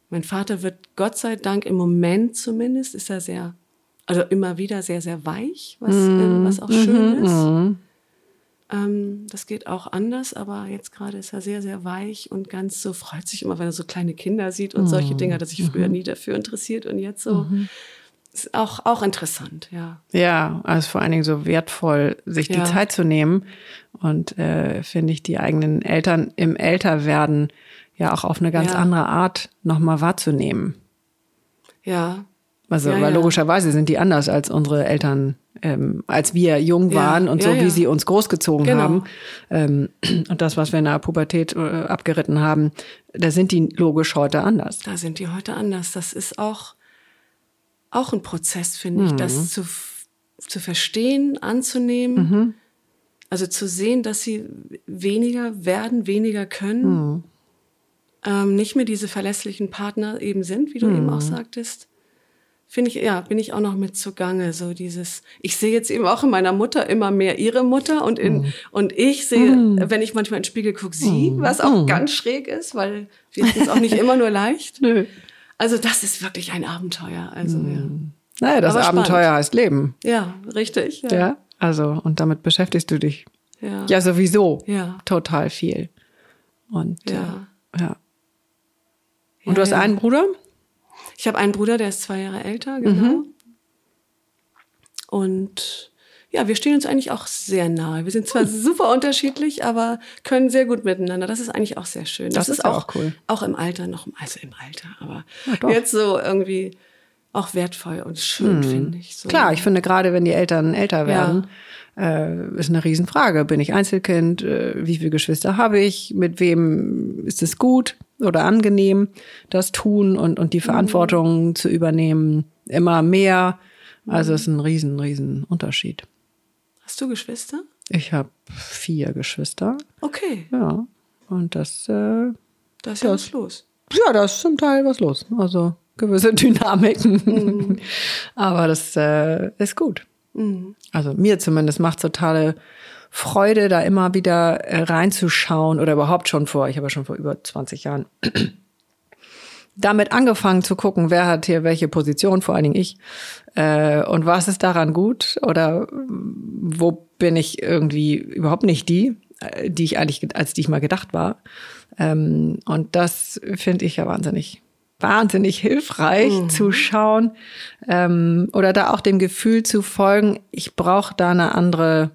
mein Vater wird Gott sei Dank im Moment zumindest, ist er sehr, also immer wieder sehr, sehr weich, was, äh, was auch schön ist. Ähm, das geht auch anders, aber jetzt gerade ist er sehr, sehr weich und ganz so, freut sich immer, wenn er so kleine Kinder sieht und solche Dinge, er sich früher nie dafür interessiert und jetzt so. Ist auch, auch interessant, ja. Ja, also vor allen Dingen so wertvoll, sich die Ja. Zeit zu nehmen und äh, finde ich die eigenen Eltern im Älterwerden ja auch auf eine ganz Ja. andere Art nochmal wahrzunehmen. Ja, Also, Ja, weil logischerweise sind die anders als unsere Eltern, ähm, als wir jung Ja, waren und so, ja, wie ja. sie uns großgezogen Genau. haben. Ähm, und das, was wir in der Pubertät äh, abgeritten haben, da sind die logisch heute anders. da sind die heute anders. Das ist auch, auch ein Prozess, finde ich, das zu, f- zu verstehen, anzunehmen. Also zu sehen, dass sie weniger werden, weniger können. Ähm, nicht mehr diese verlässlichen Partner eben sind, wie du eben auch sagtest. Finde ich, ja, bin ich auch noch mit zugange. So dieses, ich sehe jetzt eben auch in meiner Mutter immer mehr ihre Mutter und in, und ich sehe, wenn ich manchmal in den Spiegel gucke, sie, was auch ganz schräg ist, weil wir sind auch nicht immer nur leicht. <laughs> Nö. Also das ist wirklich ein Abenteuer. Also Naja, das Aber Abenteuer spannend. heißt Leben. ja, ja, richtig. Ja. Ja. Also, und damit beschäftigst du dich Ja. ja sowieso Ja. total viel. Und Ja. Äh, ja. Und Ja, du hast ja. einen Bruder? Ich habe einen Bruder, der ist zwei Jahre älter, genau. Und ja, wir stehen uns eigentlich auch sehr nahe. Wir sind zwar super unterschiedlich, aber können sehr gut miteinander. Das ist eigentlich auch sehr schön. Das ist ja auch cool. Auch im Alter noch, also im Alter, aber Ja, jetzt so irgendwie auch wertvoll und schön, finde ich. So. Klar, ich finde gerade, wenn die Eltern älter werden, äh, ist eine Riesenfrage. Bin ich Einzelkind? Äh, wie viele Geschwister habe ich? Mit wem ist es gut oder angenehm, das tun und, und die Mhm. Verantwortung zu übernehmen? Immer mehr. Also es ist ein riesen, riesen Unterschied. Hast du Geschwister? Ich habe vier Geschwister. Okay, Ja. Und das, äh, da ist ja was los. ja, da ist zum Teil was los. Also gewisse Dynamiken. Mhm. <laughs> Aber das äh, ist gut. Mhm. Also mir zumindest macht totale Freude, da immer wieder äh, reinzuschauen oder überhaupt schon vor, ich habe ja schon vor über 20 Jahren <clears throat> damit angefangen zu gucken, wer hat hier welche Position, vor allen Dingen ich, äh, und was ist daran gut oder mm, wo bin ich irgendwie überhaupt nicht die, äh, die ich eigentlich, ge- als die ich mal gedacht war. Ähm, und das finde ich ja wahnsinnig, wahnsinnig hilfreich zu schauen ähm, oder da auch dem Gefühl zu folgen, ich brauche da eine andere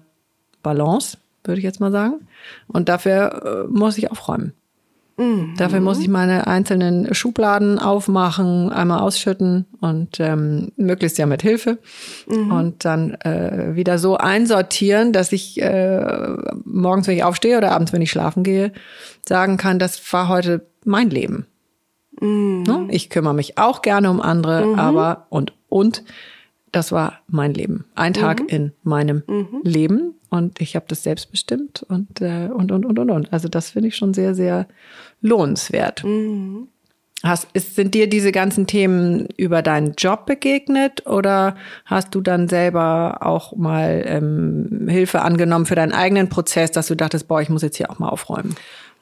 Balance, würde ich jetzt mal sagen. Und dafür äh, muss ich aufräumen. Dafür muss ich meine einzelnen Schubladen aufmachen, einmal ausschütten und ähm, möglichst ja mit Hilfe und dann äh, wieder so einsortieren, dass ich äh, morgens, wenn ich aufstehe oder abends, wenn ich schlafen gehe, sagen kann, das war heute mein Leben. Ne? Ich kümmere mich auch gerne um andere, aber und und das war mein Leben. Ein Tag in meinem Leben und ich habe das selbst bestimmt und, äh, und, und, und, und, und. Also das finde ich schon sehr, sehr lohnenswert. Hast, ist, sind dir diese ganzen Themen über deinen Job begegnet oder hast du dann selber auch mal ähm, Hilfe angenommen für deinen eigenen Prozess, dass du dachtest, boah, ich muss jetzt hier auch mal aufräumen?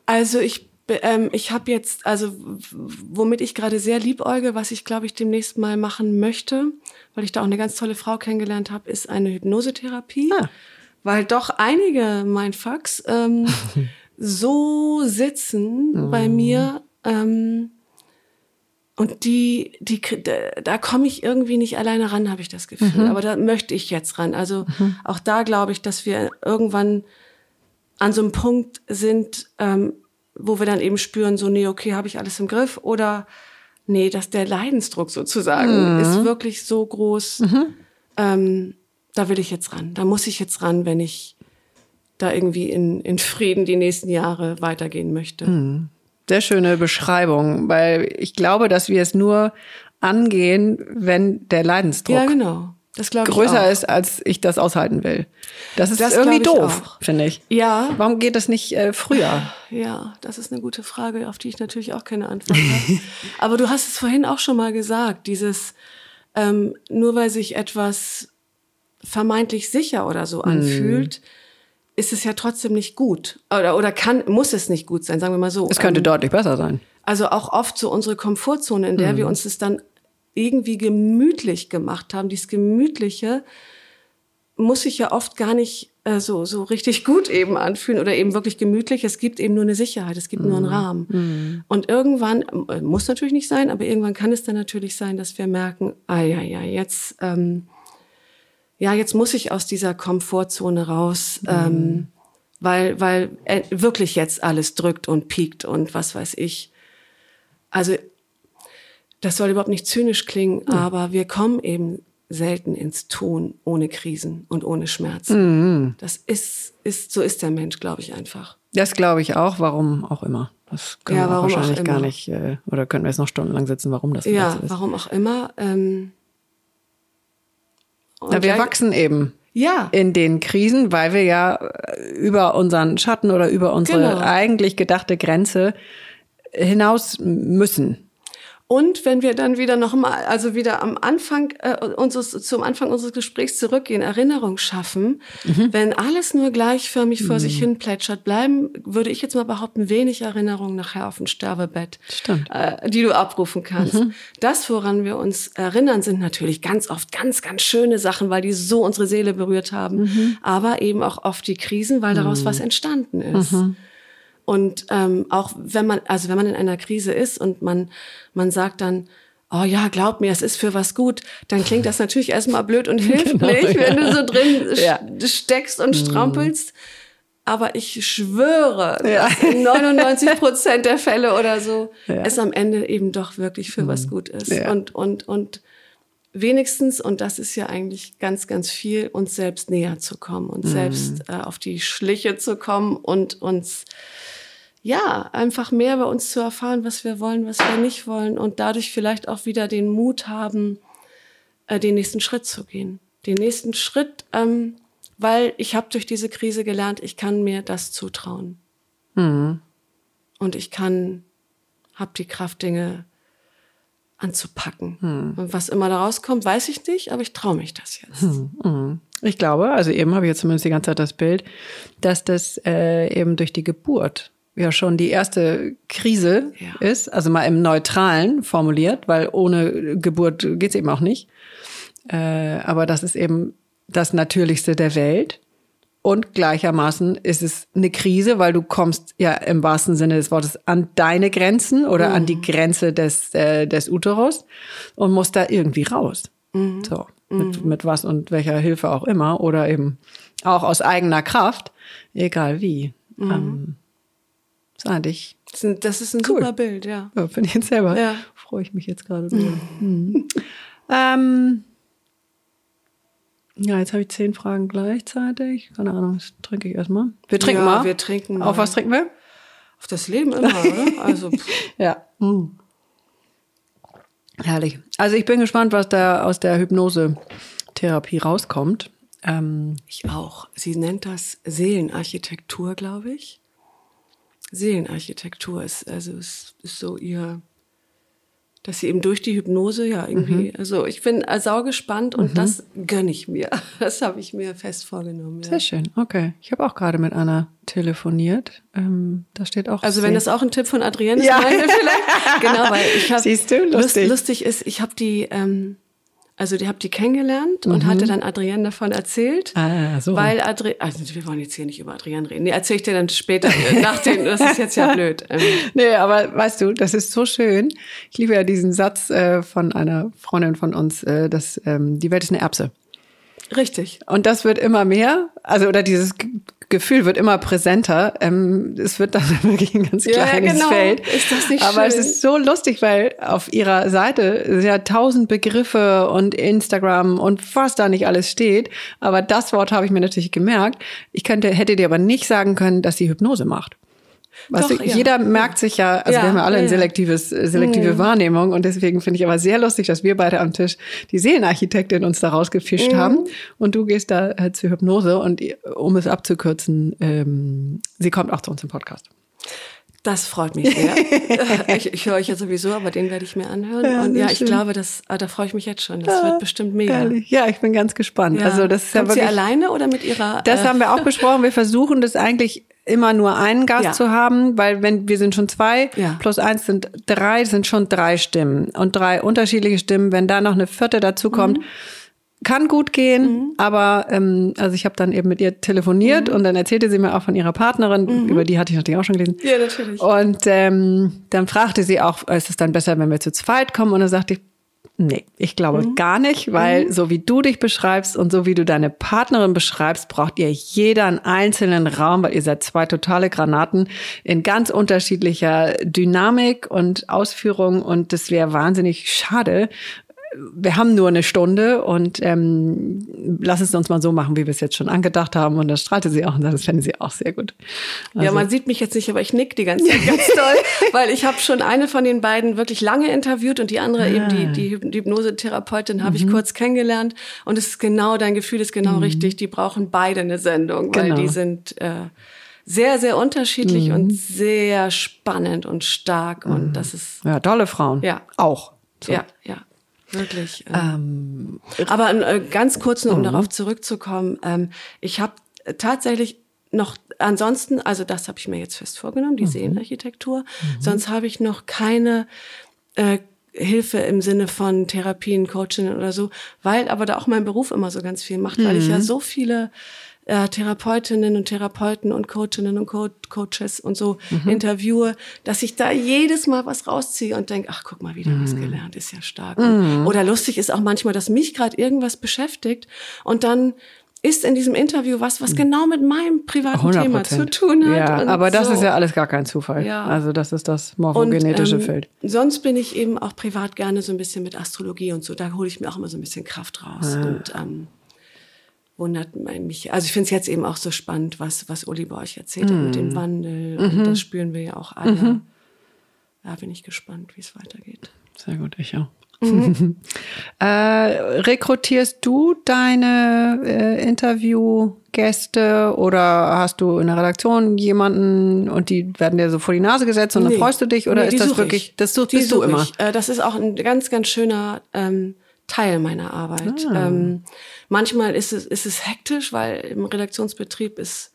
Also ich, ähm, ich habe jetzt, also womit ich gerade sehr liebäuge, was ich glaube ich demnächst mal machen möchte, weil ich da auch eine ganz tolle Frau kennengelernt habe, ist eine Hypnosetherapie. Ah. Weil doch einige Mindfucks ähm, <laughs> so sitzen bei mir ähm, und die, die, da, komme ich irgendwie nicht alleine ran, habe ich das Gefühl. Aber da möchte ich jetzt ran. Also auch da glaube ich, dass wir irgendwann an so einem Punkt sind, ähm, wo wir dann eben spüren, so, nee, okay, habe ich alles im Griff oder nee, dass der Leidensdruck sozusagen ist wirklich so groß. Ähm, da will ich jetzt ran. Da muss ich jetzt ran, wenn ich da irgendwie in, in Frieden die nächsten Jahre weitergehen möchte. Sehr schöne Beschreibung, weil ich glaube, dass wir es nur angehen, wenn der Leidensdruck Ja, genau. Das glaube ich größer auch. ist, als ich das aushalten will. Das ist Das irgendwie doof, finde ich. Ja, Warum geht das nicht äh, früher? Ja, das ist eine gute Frage, auf die ich natürlich auch keine Antwort habe. <laughs> Aber du hast es vorhin auch schon mal gesagt, dieses, ähm, nur weil sich etwas vermeintlich sicher oder so anfühlt, ist es ja trotzdem nicht gut. Oder, oder kann, muss es nicht gut sein, sagen wir mal so. Es könnte Ähm, deutlich besser sein. also auch oft so unsere Komfortzone, in der Mhm. wir uns das dann irgendwie gemütlich gemacht haben. Dieses Gemütliche muss sich ja oft gar nicht äh, so, so richtig gut eben anfühlen oder eben wirklich gemütlich. Es gibt eben nur eine Sicherheit, es gibt nur einen Mhm. Rahmen. Und irgendwann, äh, muss natürlich nicht sein, aber irgendwann kann es dann natürlich sein, dass wir merken, ah ja, ja, jetzt, ähm, ja, jetzt muss ich aus dieser Komfortzone raus, ähm, weil, weil äh, wirklich jetzt alles drückt und piekt und was weiß ich. Also, das soll überhaupt nicht zynisch klingen, aber wir kommen eben selten ins Tun ohne Krisen und ohne Schmerzen. Das ist, ist, so ist der Mensch, glaube ich einfach. Das glaube ich auch, warum auch immer. Das können Ja, wir wahrscheinlich gar nicht, äh, oder könnten wir jetzt noch stundenlang sitzen, warum das Ja, so ist. warum auch immer. Ähm, Ja, wir wachsen eben Ja, in den Krisen, weil wir ja äh, über unseren Schatten oder über unsere Genau. eigentlich gedachte Grenze hinaus müssen. Und wenn wir dann wieder nochmal, also wieder am Anfang äh, unseres, zum Anfang unseres Gesprächs zurückgehen, Erinnerung schaffen, Mhm. wenn alles nur gleichförmig vor sich hin plätschert, bleiben, würde ich jetzt mal behaupten, wenig Erinnerungen nachher auf dem Sterbebett. Mhm. Äh, die du abrufen kannst. Das, woran wir uns erinnern, sind natürlich ganz oft ganz, ganz schöne Sachen, weil die so unsere Seele berührt haben, Mhm. aber eben auch oft die Krisen, weil daraus was entstanden ist. Mhm. Und ähm, auch wenn man, also wenn man in einer Krise ist und man, man sagt dann, oh ja, glaub mir, es ist für was gut, dann klingt das natürlich erstmal blöd und <laughs> hilft Genau, nicht, wenn ja. du so drin <laughs> Ja. Mhm. steckst und strampelst. Aber ich schwöre, Ja. dass in <laughs> 99 Prozent der Fälle oder so Ja. Mhm. es am Ende eben doch wirklich für was gut ist. Ja. Und, und, und wenigstens, und das ist ja eigentlich ganz, ganz viel, uns selbst näher zu kommen, uns Mhm. selbst äh, auf die Schliche zu kommen und uns ja, einfach mehr über uns zu erfahren, was wir wollen, was wir nicht wollen und dadurch vielleicht auch wieder den Mut haben, äh, den nächsten Schritt zu gehen. Den nächsten Schritt, ähm, weil ich habe durch diese Krise gelernt, ich kann mir das zutrauen. Mhm. Und ich kann, habe die Kraft, Dinge anzupacken. Hm. Und was immer da rauskommt, weiß ich nicht, aber ich traue mich das jetzt. Hm, Ich glaube, also eben habe ich jetzt zumindest die ganze Zeit das Bild, dass das äh, eben durch die Geburt ja schon die erste Krise Ja. ist, also mal im Neutralen formuliert, weil ohne Geburt geht's eben auch nicht. Äh, aber das ist eben das Natürlichste der Welt. Und gleichermaßen ist es eine Krise, weil du kommst ja im wahrsten Sinne des Wortes an deine Grenzen oder an die Grenze des, äh, des Uterus und musst da irgendwie raus. So, mit, mit was und welcher Hilfe auch immer oder eben auch aus eigener Kraft, egal wie. Ähm, ist eigentlich, Das ist ein, das ist ein Cool. super Bild, ja. ja, finde ich jetzt selber, Ja. freue ich mich jetzt gerade drüber. Mhm. ähm, ja, jetzt habe ich zehn Fragen gleichzeitig. Keine Ahnung, das trinke ich erstmal. Wir trinken Ja, mal. wir trinken Auf mal. was trinken wir? Auf das Leben immer, oder? <laughs> Also, Ja. Mm. Herrlich. Also ich bin gespannt, was da aus der Hypnose-Therapie rauskommt. Ähm, ich auch. Sie nennt das Seelenarchitektur, glaube ich. Seelenarchitektur ist, also ist, ist so ihr, dass sie eben durch die Hypnose ja irgendwie, also ich bin äh, saugespannt und das gönne ich mir. <laughs> Das habe ich mir fest vorgenommen. Ja. sehr schön. Okay. Ich habe auch gerade mit Anna telefoniert. Ähm, da steht auch. Also wenn das auch ein Tipp von Adrienne ist, Ja. meinen wir vielleicht. <laughs> Genau, weil ich habe Siehst du, lustig. lustig ist, ich habe die, ähm, also die habe die kennengelernt und hatte dann Adrienne davon erzählt. Mhm. Ah, so. Weil Adrienne, also wir wollen jetzt hier nicht über Adrienne reden. Nee, erzähl ich dir dann später, äh, nach dem, das ist jetzt ja <laughs> blöd. Ähm, Nee, aber weißt du, das ist so schön. Ich liebe ja diesen Satz äh, von einer Freundin von uns, äh, dass ähm, die Welt ist eine Erbse. richtig. Und das wird immer mehr, also oder dieses Gefühl wird immer präsenter. Ähm, es wird dann <laughs> wirklich ein ganz Ja, kleines genau. Feld. Ist das nicht Aber es schön? ist so lustig, weil auf ihrer Seite ja tausend Begriffe und Instagram und was da nicht alles steht. Aber das Wort habe ich mir natürlich gemerkt. Ich könnte, hätte dir aber nicht sagen können, dass sie Hypnose macht. Weißt Doch, du, ja. jeder merkt sich ja, also Ja, wir haben ja alle ja, ein ja. selektives, äh, selektive Wahrnehmung und deswegen finde ich aber sehr lustig, dass wir beide am Tisch die Seelenarchitektin uns da rausgefischt Mhm. haben und du gehst da äh, zur Hypnose und äh, um es abzukürzen, ähm, sie kommt auch zu uns im Podcast. Das freut mich sehr. <laughs> ich, ich höre euch ja sowieso, aber den werde ich mir anhören. Ja, und ja, ich schön. glaube, das, ah, da freue ich mich jetzt schon. Das wird bestimmt mega. Ehrlich. Ja, ich bin ganz gespannt. Ja. Also das ist ja Kommt sie wirklich. alleine oder mit ihrer? Das äh, haben wir auch besprochen. Wir versuchen das eigentlich immer nur einen Gast Ja. zu haben, weil wenn wir sind schon zwei, Ja. plus eins sind drei, sind schon drei Stimmen und drei unterschiedliche Stimmen. Wenn da noch eine vierte dazu kommt, Mhm. kann gut gehen, aber ähm, also ich habe dann eben mit ihr Mhm. telefoniert und dann erzählte sie mir auch von ihrer Partnerin, über die hatte ich natürlich auch schon gelesen. Ja, natürlich. Und ähm, dann fragte sie auch, ist es dann besser, wenn wir zu zweit kommen? Und dann sagte ich, nee, ich glaube Mhm. gar nicht, weil so wie du dich beschreibst und so wie du deine Partnerin beschreibst, braucht ihr jeder einen einzelnen Raum, weil ihr seid zwei totale Granaten in ganz unterschiedlicher Dynamik und Ausführung und das wäre wahnsinnig schade. Wir haben nur eine Stunde und ähm, lass es uns mal so machen, wie wir es jetzt schon angedacht haben. Und das strahlte sie auch und das fände sie auch sehr gut. ja, Also- man sieht mich jetzt nicht, aber ich nick die ganze Zeit ganz <laughs> toll, weil ich habe schon eine von den beiden wirklich lange interviewt und die andere eben die, die Hyp- die Hypnosetherapeutin habe ich kurz kennengelernt und es ist genau, dein Gefühl ist genau richtig, die brauchen beide eine Sendung, weil Genau. die sind äh, sehr, sehr unterschiedlich und sehr spannend und stark und das ist, Ja, tolle Frauen. Ja. Auch. So. ja, ja, wirklich. Ähm, aber äh, ganz kurz nur, um darauf zurückzukommen, ähm, ich habe tatsächlich noch ansonsten, also das habe ich mir jetzt fest vorgenommen, die Seenarchitektur. Sonst habe ich noch keine äh, Hilfe im Sinne von Therapien, Coaching oder so, weil aber da auch mein Beruf immer so ganz viel macht, weil ich ja so viele äh, Therapeutinnen und Therapeuten und Coachinnen und Co Coaches und so interviewe, dass ich da jedes Mal was rausziehe und denke, ach guck mal, wieder was gelernt, ist ja stark. Oder lustig ist auch manchmal, dass mich gerade irgendwas beschäftigt und dann ist in diesem Interview was, was genau mit meinem privaten 100 Thema zu tun hat. Ja, aber das so. ist ja alles gar kein Zufall. Ja. Also das ist das morphogenetische Und, ähm, Feld. Sonst bin ich eben auch privat gerne so ein bisschen mit Astrologie und so. Da hole ich mir auch immer so ein bisschen Kraft raus. Ah. Und ähm, wundert mich. Also ich finde es jetzt eben auch so spannend, was, was Uli bei euch erzählt hat mit dem Wandel. Und Mhm. das spüren wir ja auch alle. Da bin ich gespannt, wie es weitergeht. Sehr gut, ich auch. Mhm. <laughs> äh, rekrutierst du deine äh, Interviewgäste oder hast du in der Redaktion jemanden und die werden dir so vor die Nase gesetzt und nee. dann freust du dich oder nee, ist das wirklich, ich. das such, bist du immer? Ich. Äh, das ist auch ein ganz, ganz schöner ähm, Teil meiner Arbeit. Ah. Ähm, manchmal ist es, ist es hektisch, weil im Redaktionsbetrieb ist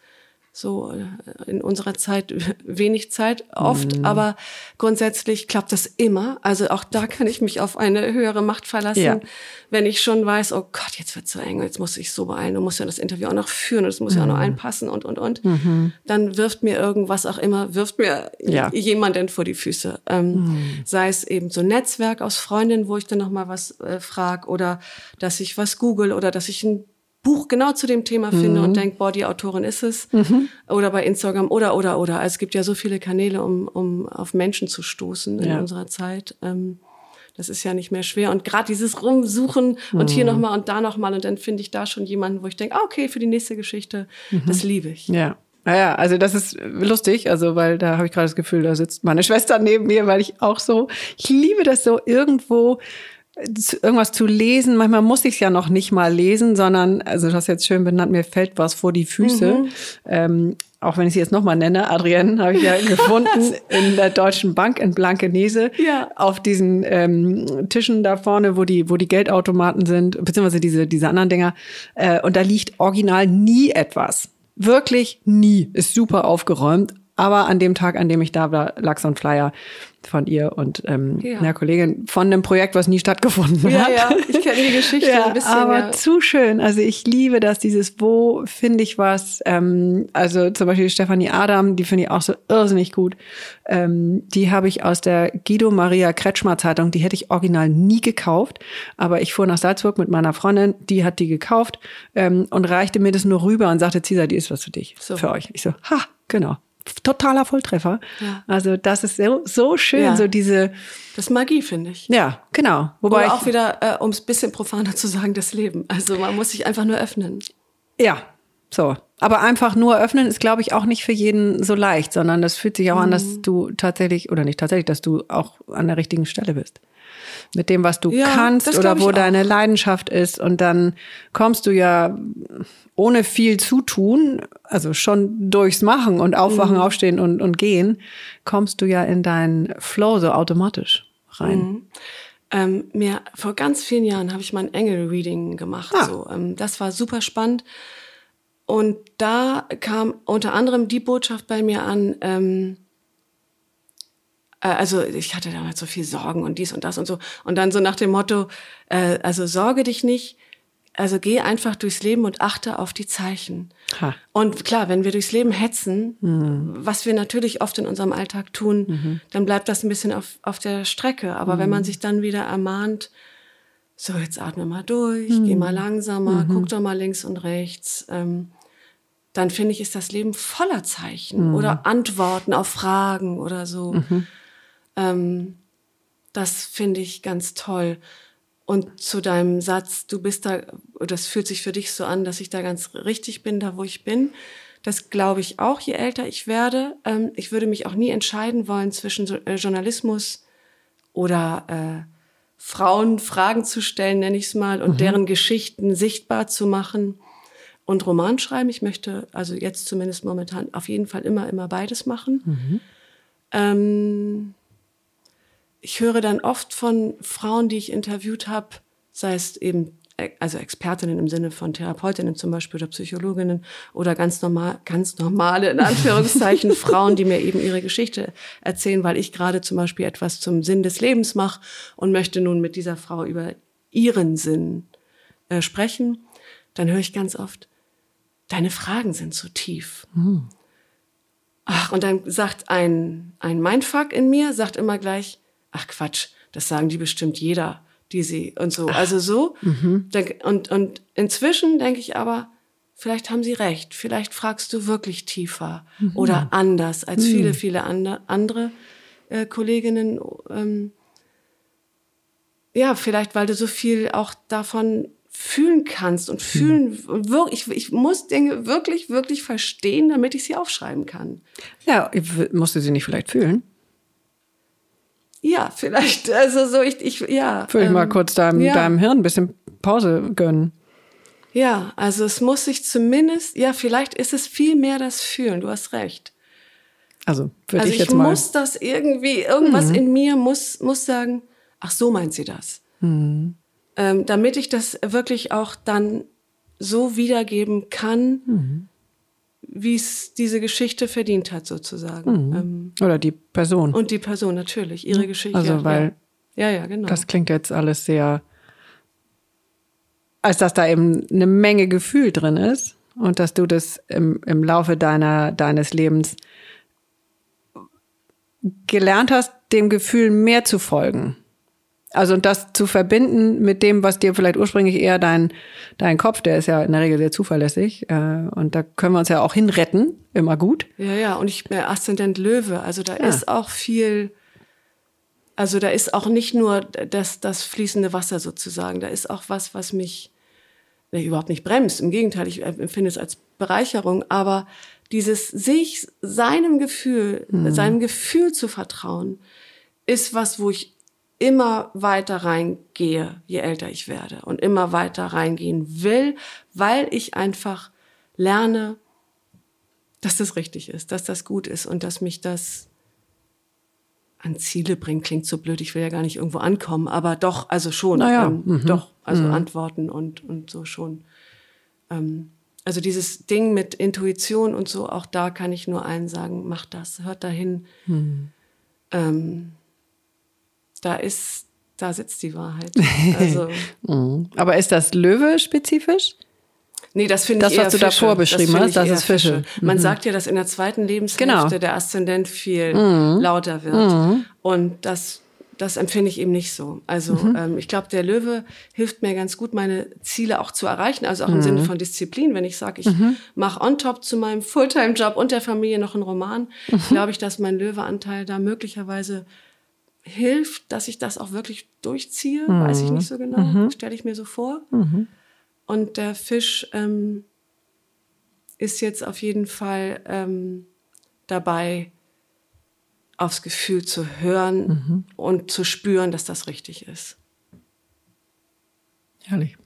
so äh, in unserer Zeit <laughs> wenig Zeit oft, mhm. aber grundsätzlich klappt das immer. Also auch da kann ich mich auf eine höhere Macht verlassen, ja. wenn ich schon weiß, oh Gott, jetzt wird so eng, jetzt muss ich so beeilen, du musst ja das Interview auch noch führen und es muss mhm. ja auch noch mhm. einpassen und und und. Mhm. Dann wirft mir irgendwas auch immer, wirft mir ja. jemanden vor die Füße. Ähm, mhm. sei es eben so ein Netzwerk aus Freundinnen, wo ich dann noch mal was äh, frag oder dass ich was google oder dass ich ein Buch genau zu dem Thema finde mhm. und denke, boah, die Autorin ist es. Mhm. Oder bei Instagram oder, oder, oder. Also es gibt ja so viele Kanäle, um, um auf Menschen zu stoßen in ja. unserer Zeit. Ähm, das ist ja nicht mehr schwer. Und gerade dieses Rumsuchen und hier mhm. nochmal und da nochmal und dann finde ich da schon jemanden, wo ich denke, ah, okay, für die nächste Geschichte, mhm. das liebe ich. Ja. Naja, also das ist lustig, also weil da habe ich gerade das Gefühl, da sitzt meine <laughs> Schwester neben mir, weil ich auch so, ich liebe das so irgendwo irgendwas zu lesen. Manchmal muss ich es ja noch nicht mal lesen, sondern, also du hast jetzt schön benannt, mir fällt was vor die Füße. Mhm. Ähm, auch wenn ich sie jetzt nochmal nenne, Adrienne <laughs> habe ich ja gefunden in der Deutschen Bank in Blankenese ja. auf diesen ähm, Tischen da vorne, wo die, wo die Geldautomaten sind, beziehungsweise diese, diese anderen Dinger. Äh, und da liegt original nie etwas. Wirklich nie. Ist super aufgeräumt. Aber an dem Tag, an dem ich da war, lag so ein Flyer von ihr und ähm, ja. einer Kollegin von einem Projekt, was nie stattgefunden ja, hat. Ja, ich kenne die Geschichte ja, ein bisschen. Aber ja. zu schön. Also ich liebe das, dieses Wo finde ich was. Ähm, also zum Beispiel Stefanie Adam, die finde ich auch so irrsinnig gut. Ähm, die habe ich aus der Guido Maria Kretschmer Zeitung, die hätte ich original nie gekauft. Aber ich fuhr nach Salzburg mit meiner Freundin, die hat die gekauft ähm, und reichte mir das nur rüber und sagte, Cesar, die ist was für dich, so. für euch. Ich so, ha, genau totaler Volltreffer. Ja. Also das ist so, so schön, ja. so diese. Das ist Magie, finde ich. Ja, genau. Wobei Oder auch wieder, äh, um es bisschen profaner zu sagen, das Leben. Also man muss sich einfach nur öffnen. Ja, so. Aber einfach nur öffnen ist, glaube ich, auch nicht für jeden so leicht, sondern das fühlt sich auch mhm. an, dass mhm. du tatsächlich, oder nicht tatsächlich, dass du auch an der richtigen Stelle bist. Mit dem, was du ja, kannst oder wo deine Leidenschaft ist. Und dann kommst du ja ohne viel zu tun, also schon durchs Machen und Aufwachen, mhm. Aufstehen und, und Gehen, kommst du ja in deinen Flow so automatisch rein. Mhm. Ähm, mir vor ganz vielen Jahren habe ich mal ein Engel-Reading gemacht. Ah. So, ähm, das war super spannend. Und da kam unter anderem die Botschaft bei mir an, ähm, äh, also ich hatte damals so viel Sorgen und dies und das und so. Und dann so nach dem Motto, äh, also sorge dich nicht, also geh einfach durchs Leben und achte auf die Zeichen. Ha. Und klar, wenn wir durchs Leben hetzen, mhm. was wir natürlich oft in unserem Alltag tun, mhm. dann bleibt das ein bisschen auf, auf der Strecke. Aber mhm. wenn man sich dann wieder ermahnt, so jetzt atme mal durch, geh mal langsamer, mhm. guck doch mal links und rechts, ähm, dann finde ich, ist das Leben voller Zeichen mhm. oder Antworten auf Fragen oder so. Ähm, das finde ich ganz toll. Und zu deinem Satz, du bist da, das fühlt sich für dich so an, dass ich da ganz richtig bin, da wo ich bin. Das glaube ich auch, je älter ich werde. Ähm, ich würde mich auch nie entscheiden wollen zwischen äh, Journalismus oder äh, Frauen Fragen zu stellen, nenne ich es mal, und mhm. deren Geschichten sichtbar zu machen und Roman schreiben. Ich möchte also jetzt zumindest momentan auf jeden Fall immer, immer beides machen. Mhm. Ähm, ich höre dann oft von Frauen, die ich interviewt habe, sei es eben äh, also Expertinnen im Sinne von Therapeutinnen zum Beispiel oder Psychologinnen oder ganz normal, ganz normale in Anführungszeichen <laughs> Frauen, die mir eben ihre Geschichte erzählen, weil ich gerade zum Beispiel etwas zum Sinn des Lebens mache und möchte nun mit dieser Frau über ihren Sinn äh, sprechen. Dann höre ich ganz oft, deine Fragen sind zu tief. Mhm. Ach, und dann sagt ein, ein Mindfuck in mir, sagt immer gleich, ach Quatsch, das sagen die bestimmt jeder, die sie und so. Ach. Also so. Mhm. Und, und inzwischen denke ich aber, vielleicht haben sie recht. Vielleicht fragst du wirklich tiefer mhm. oder anders als mhm. viele, viele andre, andere äh, Kolleginnen. Ähm, ja, vielleicht, weil du so viel auch davon fühlen kannst und fühlen, mhm. wirklich, ich, ich muss Dinge wirklich, wirklich verstehen, damit ich sie aufschreiben kann. Ja, musst du sie nicht vielleicht fühlen? Ja, vielleicht. Also so ich, ich ja. Würde ich mal kurz deinem, ja. deinem Hirn ein bisschen Pause gönnen. Ja, also es muss sich zumindest, ja, vielleicht ist es viel mehr das Fühlen. Du hast recht. Also würde Also ich ich, jetzt mal. muss das irgendwie, irgendwas in mir muss, muss sagen, ach so meint sie das. Ähm, damit ich das wirklich auch dann so wiedergeben kann, wie es diese Geschichte verdient hat, sozusagen. Ähm, oder die Person. und die Person natürlich, ihre Geschichte. Also, ja, weil ja, ja, genau. Das klingt jetzt alles sehr, als dass da eben eine Menge Gefühl drin ist und dass du das im, im Laufe deiner, deines Lebens gelernt hast, dem Gefühl mehr zu folgen. Also und das zu verbinden mit dem, was dir vielleicht ursprünglich eher dein, dein Kopf, der ist ja in der Regel sehr zuverlässig, äh, und da können wir uns ja auch hinretten, immer gut. Ja, ja, und ich bin Aszendent Löwe, also da ist auch viel, also da ist auch nicht nur das, das fließende Wasser sozusagen, da ist auch was, was mich nee, überhaupt nicht bremst. Im Gegenteil, ich empfinde es als Bereicherung, aber dieses sich seinem Gefühl, seinem Gefühl zu vertrauen, ist was, wo ich immer weiter reingehe, je älter ich werde und immer weiter reingehen will, weil ich einfach lerne, dass das richtig ist, dass das gut ist und dass mich das an Ziele bringt. Klingt so blöd, ich will ja gar nicht irgendwo ankommen, aber doch, also schon, Naja, ähm, doch, also Antworten und, und so schon. Ähm, also dieses Ding mit Intuition und so, auch da kann ich nur allen sagen, macht das, hört dahin. Ähm, da ist, da sitzt die Wahrheit. Also, <laughs> Aber ist das Löwe spezifisch? Nee, das finde Das, ich eher was du Fische. davor beschrieben finde hast, das ist Fische. Man sagt ja, dass in der zweiten Lebenshälfte Genau. Mhm. der Aszendent viel lauter wird. Und das, das empfinde ich eben nicht so. Also Mhm. ähm, ich glaube, der Löwe hilft mir ganz gut, meine Ziele auch zu erreichen. Also auch Mhm. im Sinne von Disziplin. Wenn ich sage, ich mache on top zu meinem Fulltime-Job und der Familie noch einen Roman, Mhm. glaube ich, dass mein Löwe-Anteil da möglicherweise hilft, dass ich das auch wirklich durchziehe. Weiß ich nicht so genau. Stelle ich mir so vor. Und der Fisch ähm, ist jetzt auf jeden Fall ähm, dabei, aufs Gefühl zu hören und zu spüren, dass das richtig ist. Herrlich.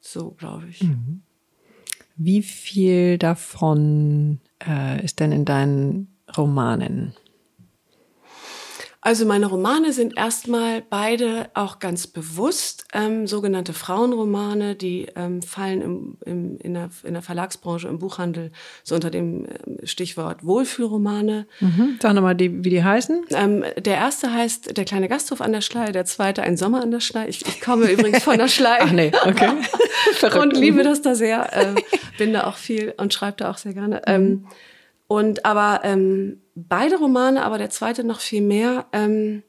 So, glaube ich. Wie viel davon äh, ist denn in deinen Romanen? Also meine Romane sind erstmal beide auch ganz bewusst ähm, sogenannte Frauenromane, die ähm, fallen im, im, in, der, in der Verlagsbranche, im Buchhandel, so unter dem ähm, Stichwort Wohlfühlromane. Mhm. Sag nochmal, die, wie die heißen. Ähm, der erste heißt Der kleine Gasthof an der Schlei, der zweite Ein Sommer an der Schlei. Ich, ich komme übrigens von der Schlei. Ach nee, okay. <laughs> Verrückt. und liebe das da sehr, äh, bin da auch viel und schreibe da auch sehr gerne. Ähm, und aber ähm, beide Romane, aber der zweite noch viel mehr. Ähm,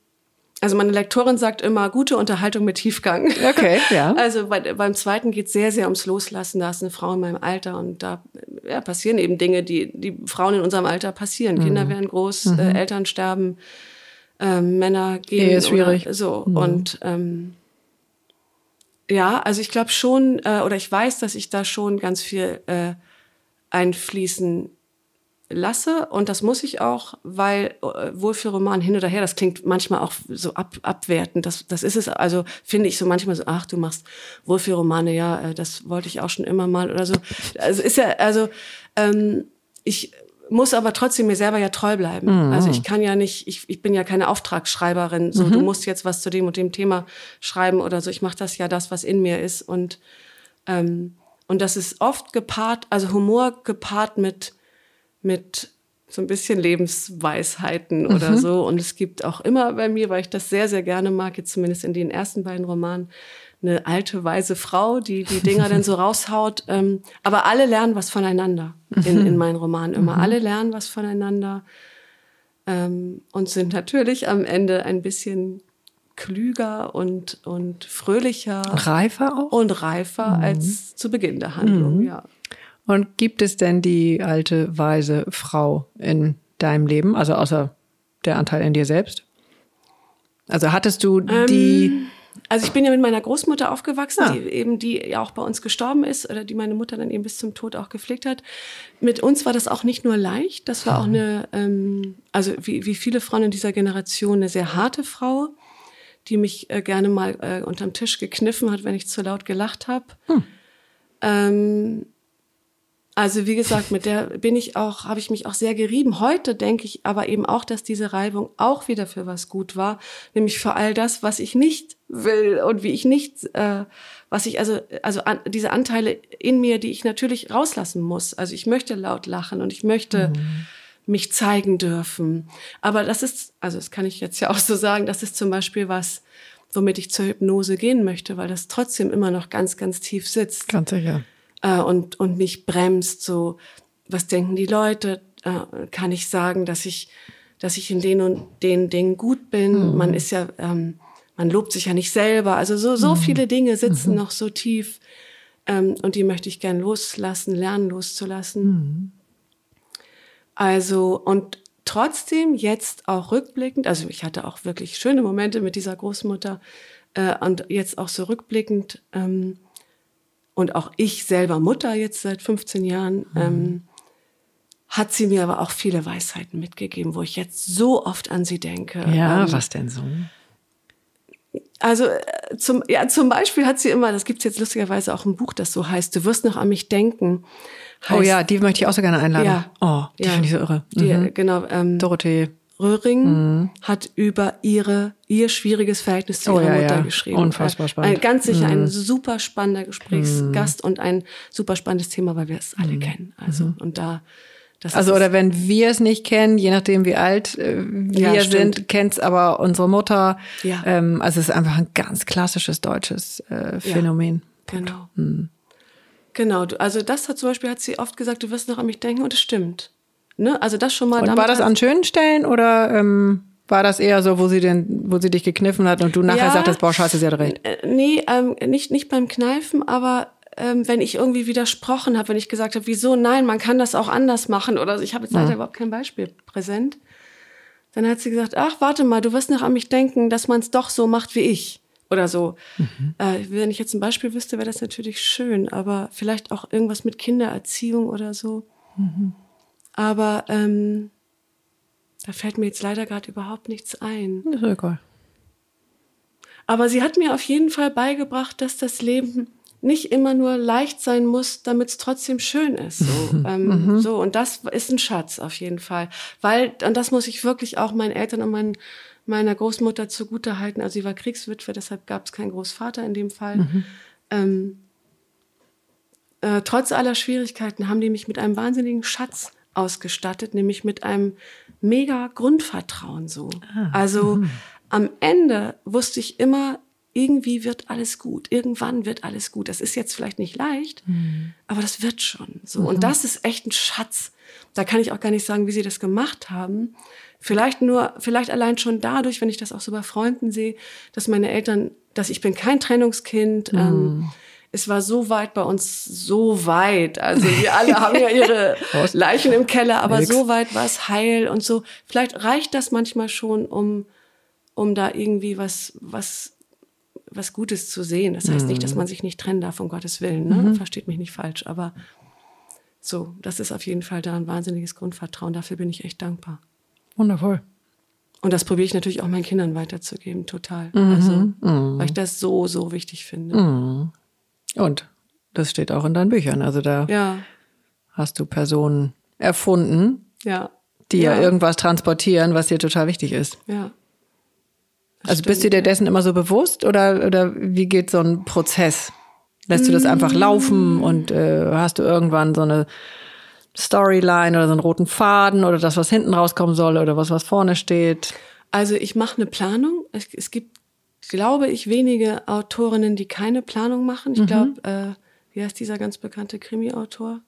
also meine Lektorin sagt immer gute Unterhaltung mit Tiefgang. Okay, ja. <laughs> Also bei, beim zweiten geht sehr, sehr ums Loslassen. Da ist eine Frau in meinem Alter und da ja, passieren eben Dinge, die die Frauen in unserem Alter passieren. Kinder werden groß, äh, Eltern sterben, ähm, Männer gehen Mhm. Ehe ist schwierig. So und ähm, ja, also ich glaube schon, äh, oder ich weiß, dass ich da schon ganz viel äh, einfließen lasse und das muss ich auch, weil äh, Wohlfühlroman hin oder her, das klingt manchmal auch so ab, abwertend. Das, das ist es, also finde ich so manchmal so, ach, du machst Wohlfühlromane, ja, äh, das wollte ich auch schon immer mal oder so. Also ist ja, also ähm, ich muss aber trotzdem mir selber ja treu bleiben. Also ich kann ja nicht, ich, ich bin ja keine Auftragsschreiberin, so du musst jetzt was zu dem und dem Thema schreiben oder so. Ich mache das ja das, was in mir ist und ähm, und das ist oft gepaart, also Humor gepaart mit mit so ein bisschen Lebensweisheiten oder so. Und es gibt auch immer bei mir, weil ich das sehr, sehr gerne mag, jetzt zumindest in den ersten beiden Romanen, eine alte, weise Frau, die die Dinger dann so <laughs> raushaut. Ähm, aber alle lernen was voneinander in, in meinen Romanen immer. Alle lernen was voneinander ähm, und sind natürlich am Ende ein bisschen klüger und, und fröhlicher Reifer auch? und reifer als zu Beginn der Handlung, ja. Und gibt es denn die alte, weise Frau in deinem Leben, also außer der Anteil in dir selbst? Also hattest du die Also ich bin ja mit meiner Großmutter aufgewachsen, Ah. die eben die ja auch bei uns gestorben ist oder die meine Mutter dann eben bis zum Tod auch gepflegt hat. Mit uns war das auch nicht nur leicht, das war auch eine, ähm, also wie, wie viele Frauen in dieser Generation, eine sehr harte Frau, die mich äh, gerne mal äh, unterm Tisch gekniffen hat, wenn ich zu laut gelacht habe. Ähm, also wie gesagt, mit der bin ich auch, habe ich mich auch sehr gerieben. Heute denke ich aber eben auch, dass diese Reibung auch wieder für was gut war, nämlich für all das, was ich nicht will und wie ich nicht, äh, was ich also also an, diese Anteile in mir, die ich natürlich rauslassen muss. Also ich möchte laut lachen und ich möchte mich zeigen dürfen. Aber das ist, also das kann ich jetzt ja auch so sagen, das ist zum Beispiel was, womit ich zur Hypnose gehen möchte, weil das trotzdem immer noch ganz, ganz tief sitzt Ganz sicher. Äh, und, und mich bremst, so, was denken die Leute? Äh, kann ich sagen, dass ich, dass ich in den und den Dingen gut bin? Man ist ja, ähm, man lobt sich ja nicht selber. Also so, so viele Dinge sitzen noch so tief. Ähm, und die möchte ich gern loslassen, lernen loszulassen. Also, und trotzdem jetzt auch rückblickend, also ich hatte auch wirklich schöne Momente mit dieser Großmutter äh, und jetzt auch so rückblickend, ähm, und auch ich selber Mutter jetzt seit 15 Jahren, ähm, hat sie mir aber auch viele Weisheiten mitgegeben, wo ich jetzt so oft an sie denke. Ja, Ähm, was denn so? also äh, zum, ja, zum Beispiel hat sie immer, das gibt's jetzt lustigerweise auch ein Buch, das so heißt, du wirst noch an mich denken. Oh Heißt- ja, die möchte ich auch so gerne einladen. Ja. Oh, die Ja. finde ich so irre. Die, Mhm. Genau, ähm, Dorothee. Röhring Mhm. hat über ihre ihr schwieriges Verhältnis zu Oh, ihrer ja, Mutter ja. geschrieben. Unfassbar spannend. Mhm. Ein, ganz sicher ein super spannender Gesprächsgast und ein super spannendes Thema, weil wir es alle kennen. Also und da das Mhm. Also oder wenn wir es nicht kennen, je nachdem wie alt äh, wir Ja, sind, kennt's aber unsere Mutter. Ja. Ähm, also es ist einfach ein ganz klassisches deutsches äh, Phänomen. Genau. Mhm. Genau, also das hat zum Beispiel, hat sie oft gesagt, du wirst noch an mich denken und es stimmt. Ne? Also das schon mal. Und war das an schönen Stellen oder ähm, war das eher so, wo sie den, wo sie dich gekniffen hat und du nachher Ja. sagtest, boah, scheiße, sie hat recht. Äh, nee, ähm, nicht, nicht beim Kneifen, aber ähm, wenn ich irgendwie widersprochen habe, wenn ich gesagt habe, wieso, nein, man kann das auch anders machen oder ich habe jetzt leider überhaupt kein Beispiel präsent, dann hat sie gesagt, ach, warte mal, du wirst noch an mich denken, dass man es doch so macht wie ich oder so. Äh, wenn ich jetzt ein Beispiel wüsste, wäre das natürlich schön, aber vielleicht auch irgendwas mit Kindererziehung oder so. Aber ähm, da fällt mir jetzt leider gerade überhaupt nichts ein. Ist egal. Aber sie hat mir auf jeden Fall beigebracht, dass das Leben nicht immer nur leicht sein muss, damit es trotzdem schön ist. So, ähm, so und das ist ein Schatz auf jeden Fall, weil und das muss ich wirklich auch meinen Eltern und meinen, meiner Großmutter zugute halten. Also sie war Kriegswitwe, deshalb gab es keinen Großvater in dem Fall. Ähm, äh, trotz aller Schwierigkeiten haben die mich mit einem wahnsinnigen Schatz ausgestattet, nämlich mit einem mega Grundvertrauen so. Also am Ende wusste ich immer, irgendwie wird alles gut. Irgendwann wird alles gut. Das ist jetzt vielleicht nicht leicht, aber das wird schon. So. Und das ist echt ein Schatz. Da kann ich auch gar nicht sagen, wie sie das gemacht haben. Vielleicht nur, vielleicht allein schon dadurch, wenn ich das auch so bei Freunden sehe, dass meine Eltern, dass ich bin kein Trennungskind. Ähm, es war so weit bei uns, so weit. Also wir alle haben ja ihre <laughs> Leichen im Keller, aber Nix. so weit war es heil und so. Vielleicht reicht das manchmal schon, um, um da irgendwie was, was, was Gutes zu sehen. Das heißt nicht, dass man sich nicht trennen darf, um Gottes Willen. Ne? Versteht mich nicht falsch, aber so, das ist auf jeden Fall da ein wahnsinniges Grundvertrauen. Dafür bin ich echt dankbar. Wundervoll. Und das probiere ich natürlich auch meinen Kindern weiterzugeben, total. Also, weil ich das so, so wichtig finde. Und das steht auch in deinen Büchern. Also da Ja, hast du Personen erfunden, ja. die ja. ja irgendwas transportieren, was dir total wichtig ist. Ja. Also bist du dir dessen immer so bewusst oder, oder wie geht so ein Prozess? Lässt du das einfach Mm. laufen und äh, hast du irgendwann so eine Storyline oder so einen roten Faden oder das, was hinten rauskommen soll oder was, was vorne steht? Also ich mache eine Planung. Es, es gibt, glaube ich, wenige Autorinnen, die keine Planung machen. Mhm. Ich glaube, äh, wie heißt dieser ganz bekannte Krimi-Autor?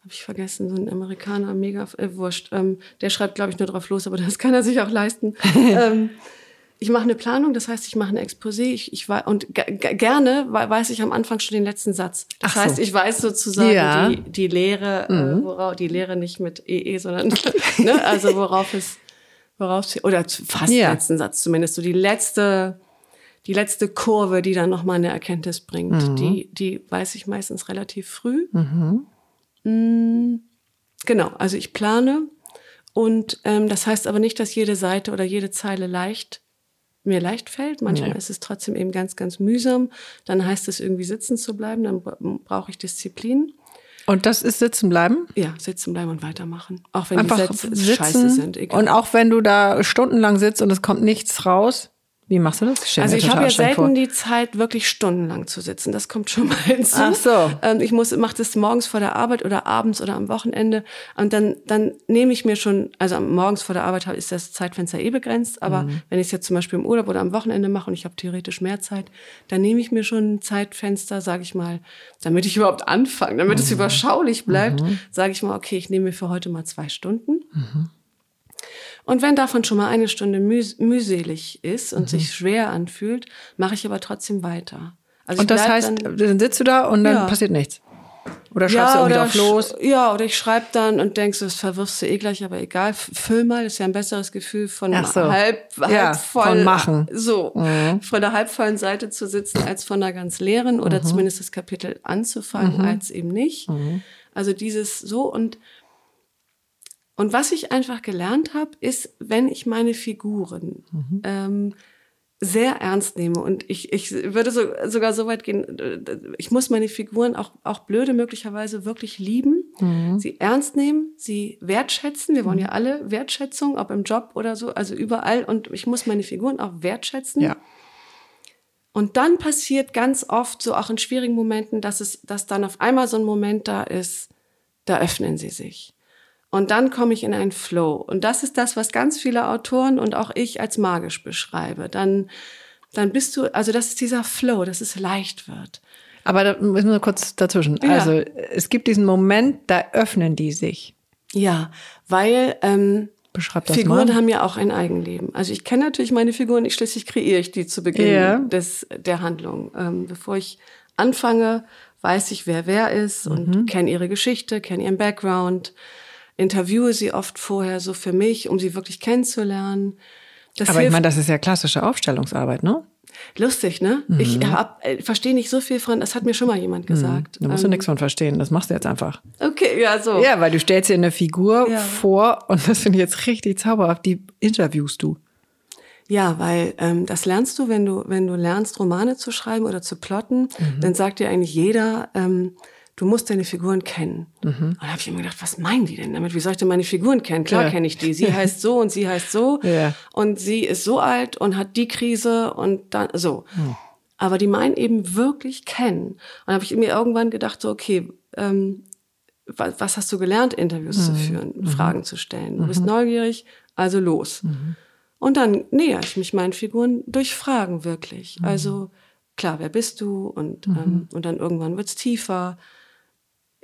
Habe ich vergessen, so ein Amerikaner, mega äh, wurscht. Ähm, der schreibt, glaube ich, nur drauf los, aber das kann er sich auch leisten. <laughs> ähm, ich mache eine Planung, das heißt, ich mache ein Exposé. Ich, ich und ge- ge- gerne wei- weiß ich am Anfang schon den letzten Satz. Das so. heißt, ich weiß sozusagen Ja. die, die Lehre, äh, worauf die Lehre nicht mit EE, sondern <laughs> ne, also worauf es worauf sie, oder fast Ja. letzten Satz zumindest, so die letzte, die letzte Kurve, die dann nochmal eine Erkenntnis bringt, die, die weiß ich meistens relativ früh. Mm, Genau, also ich plane und ähm, das heißt aber nicht, dass jede Seite oder jede Zeile leicht mir leicht fällt. Manchmal Nee. ist es trotzdem eben ganz, ganz mühsam. Dann heißt es irgendwie sitzen zu bleiben, dann bra- brauche ich Disziplin. Und das ist sitzen bleiben? Ja, sitzen bleiben und weitermachen. Auch wenn Einfach die Sätze scheiße sind. Egal. Und auch wenn du da stundenlang sitzt und es kommt nichts raus. Wie machst du das? stell Also ich habe ja selten die Zeit, wirklich stundenlang zu sitzen. Das kommt schon mal hinzu. Ach so. Ähm, ich muss, mache das morgens vor der Arbeit oder abends oder am Wochenende. Und dann, dann nehme ich mir schon, also morgens vor der Arbeit ist das Zeitfenster eh begrenzt. Aber Mhm. wenn ich es jetzt zum Beispiel im Urlaub oder am Wochenende mache und ich habe theoretisch mehr Zeit, dann nehme ich mir schon ein Zeitfenster, sage ich mal, damit ich <laughs> überhaupt anfange, damit Mhm. es überschaulich bleibt, sage ich mal, okay, ich nehme mir für heute mal zwei Stunden. Mhm. Und wenn davon schon mal eine Stunde müh mühselig ist und Mhm. sich schwer anfühlt, mache ich aber trotzdem weiter. Also Und das heißt, dann, dann, sitzt du da und dann Ja. passiert nichts. Oder schreibst du irgendwie drauf sch- los. Ja, oder ich schreibe dann und denkst, das verwirfst du eh gleich, aber egal. Füll mal, ist ja ein besseres Gefühl von so. halb, halb Ja, voll. von machen. So, Mhm. von der halbvollen Seite zu sitzen, als von der ganz leeren oder Mhm. zumindest das Kapitel anzufangen, als eben nicht. Also dieses so und und was ich einfach gelernt habe, ist, wenn ich meine Figuren Mhm. ähm, sehr ernst nehme und ich, ich würde so, sogar so weit gehen, ich muss meine Figuren auch, auch blöde möglicherweise wirklich lieben, Mhm. sie ernst nehmen, sie wertschätzen. Wir wollen ja alle Wertschätzung, ob im Job oder so, also überall und ich muss meine Figuren auch wertschätzen. Ja. Und dann passiert ganz oft, so auch in schwierigen Momenten, dass es, dass dann auf einmal so ein Moment da ist, da öffnen sie sich. Und dann komme ich in einen Flow. Und das ist das, was ganz viele Autoren und auch ich als magisch beschreibe. Dann, dann bist du, also das ist dieser Flow, dass es leicht wird. Aber da müssen wir kurz dazwischen. Ja. Also es gibt diesen Moment, da öffnen die sich. Ja, weil ähm, Beschreib das Figuren mal. haben ja auch ein Eigenleben. Also ich kenne natürlich meine Figuren, ich schließlich kreiere ich die zu Beginn Ja. des, der Handlung. Ähm, bevor ich anfange, weiß ich, wer wer ist Mhm. und kenne ihre Geschichte, kenne ihren Background, interviewe sie oft vorher so für mich, um sie wirklich kennenzulernen. Das Aber ich meine, das ist ja klassische Aufstellungsarbeit, ne? lustig, ne? Ich hab, äh, verstehe nicht so viel von, das hat mir schon mal jemand gesagt. Da musst du Ähm, nichts von verstehen. Das machst du jetzt einfach. Okay, ja, so. Ja, weil du stellst dir eine Figur Ja. vor und das finde ich jetzt richtig zauberhaft. Die interviewst du. Ja, weil ähm, das lernst du, wenn du, wenn du lernst, Romane zu schreiben oder zu plotten, dann sagt dir eigentlich jeder, ähm, du musst deine Figuren kennen. Und da habe ich immer gedacht, was meinen die denn damit? Wie soll ich denn meine Figuren kennen? Klar Ja. kenne ich die. Sie <laughs> heißt so und sie heißt so. Ja. Und sie ist so alt und hat die Krise und dann so. Aber die meinen eben wirklich kennen. Und da habe ich mir irgendwann gedacht, so, okay, ähm, wa- was hast du gelernt, Interviews zu führen, Fragen zu stellen? Du bist neugierig, also los. Und dann näher ich mich meinen Figuren durch Fragen wirklich. Also klar, wer bist du? Und, ähm, und dann irgendwann wird's tiefer.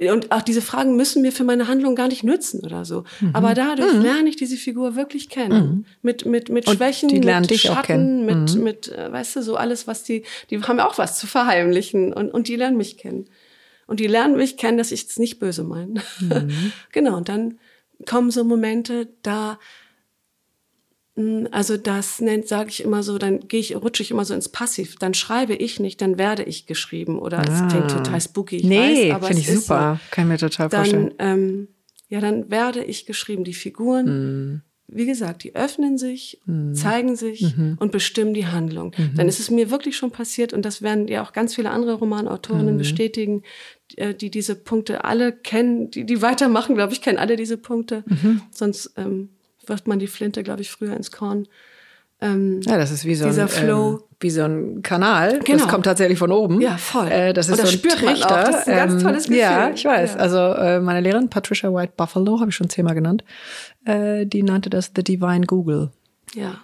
Und auch diese Fragen müssen mir für meine Handlung gar nicht nützen oder so. Aber dadurch lerne ich diese Figur wirklich kennen. Mit, mit, mit Und Schwächen, mit Schatten, mit, mit, äh, weißt du, so alles, was die, die haben ja auch was zu verheimlichen und, und die lernen mich kennen. Und die lernen mich kennen, dass ich es nicht böse meine. <laughs> genau, und dann kommen so Momente, da, also das nennt, sage ich immer so, dann gehe ich, rutsche ich immer so ins Passiv. Dann schreibe ich nicht, dann werde ich geschrieben. Oder es klingt total spooky, ich Ah. nee, weiß, aber finde ich ist so super. Kann ich mir total vorstellen. dann, ähm, ja, dann werde ich geschrieben. Die Figuren, wie gesagt, die öffnen sich, zeigen sich und bestimmen die Handlung. Dann ist es mir wirklich schon passiert und das werden ja auch ganz viele andere Romanautorinnen bestätigen, die, äh, die diese Punkte alle kennen, die, die weitermachen, glaube ich, kennen alle diese Punkte. Sonst ähm, wirft man die Flinte, glaube ich, früher ins Korn. Ähm, Ja, das ist wie so Dieser ein, Flow. Ähm, wie so ein Kanal. Genau. Das kommt tatsächlich von oben. Ja, voll. Äh, das ist das so ein spürt man auch. Trichter. Das ist ein ganz tolles Gefühl. Ja, ich weiß. Ja. Also äh, meine Lehrerin Patricia White Buffalo, habe ich schon zehnmal genannt, äh, die nannte das The Divine Google. ja.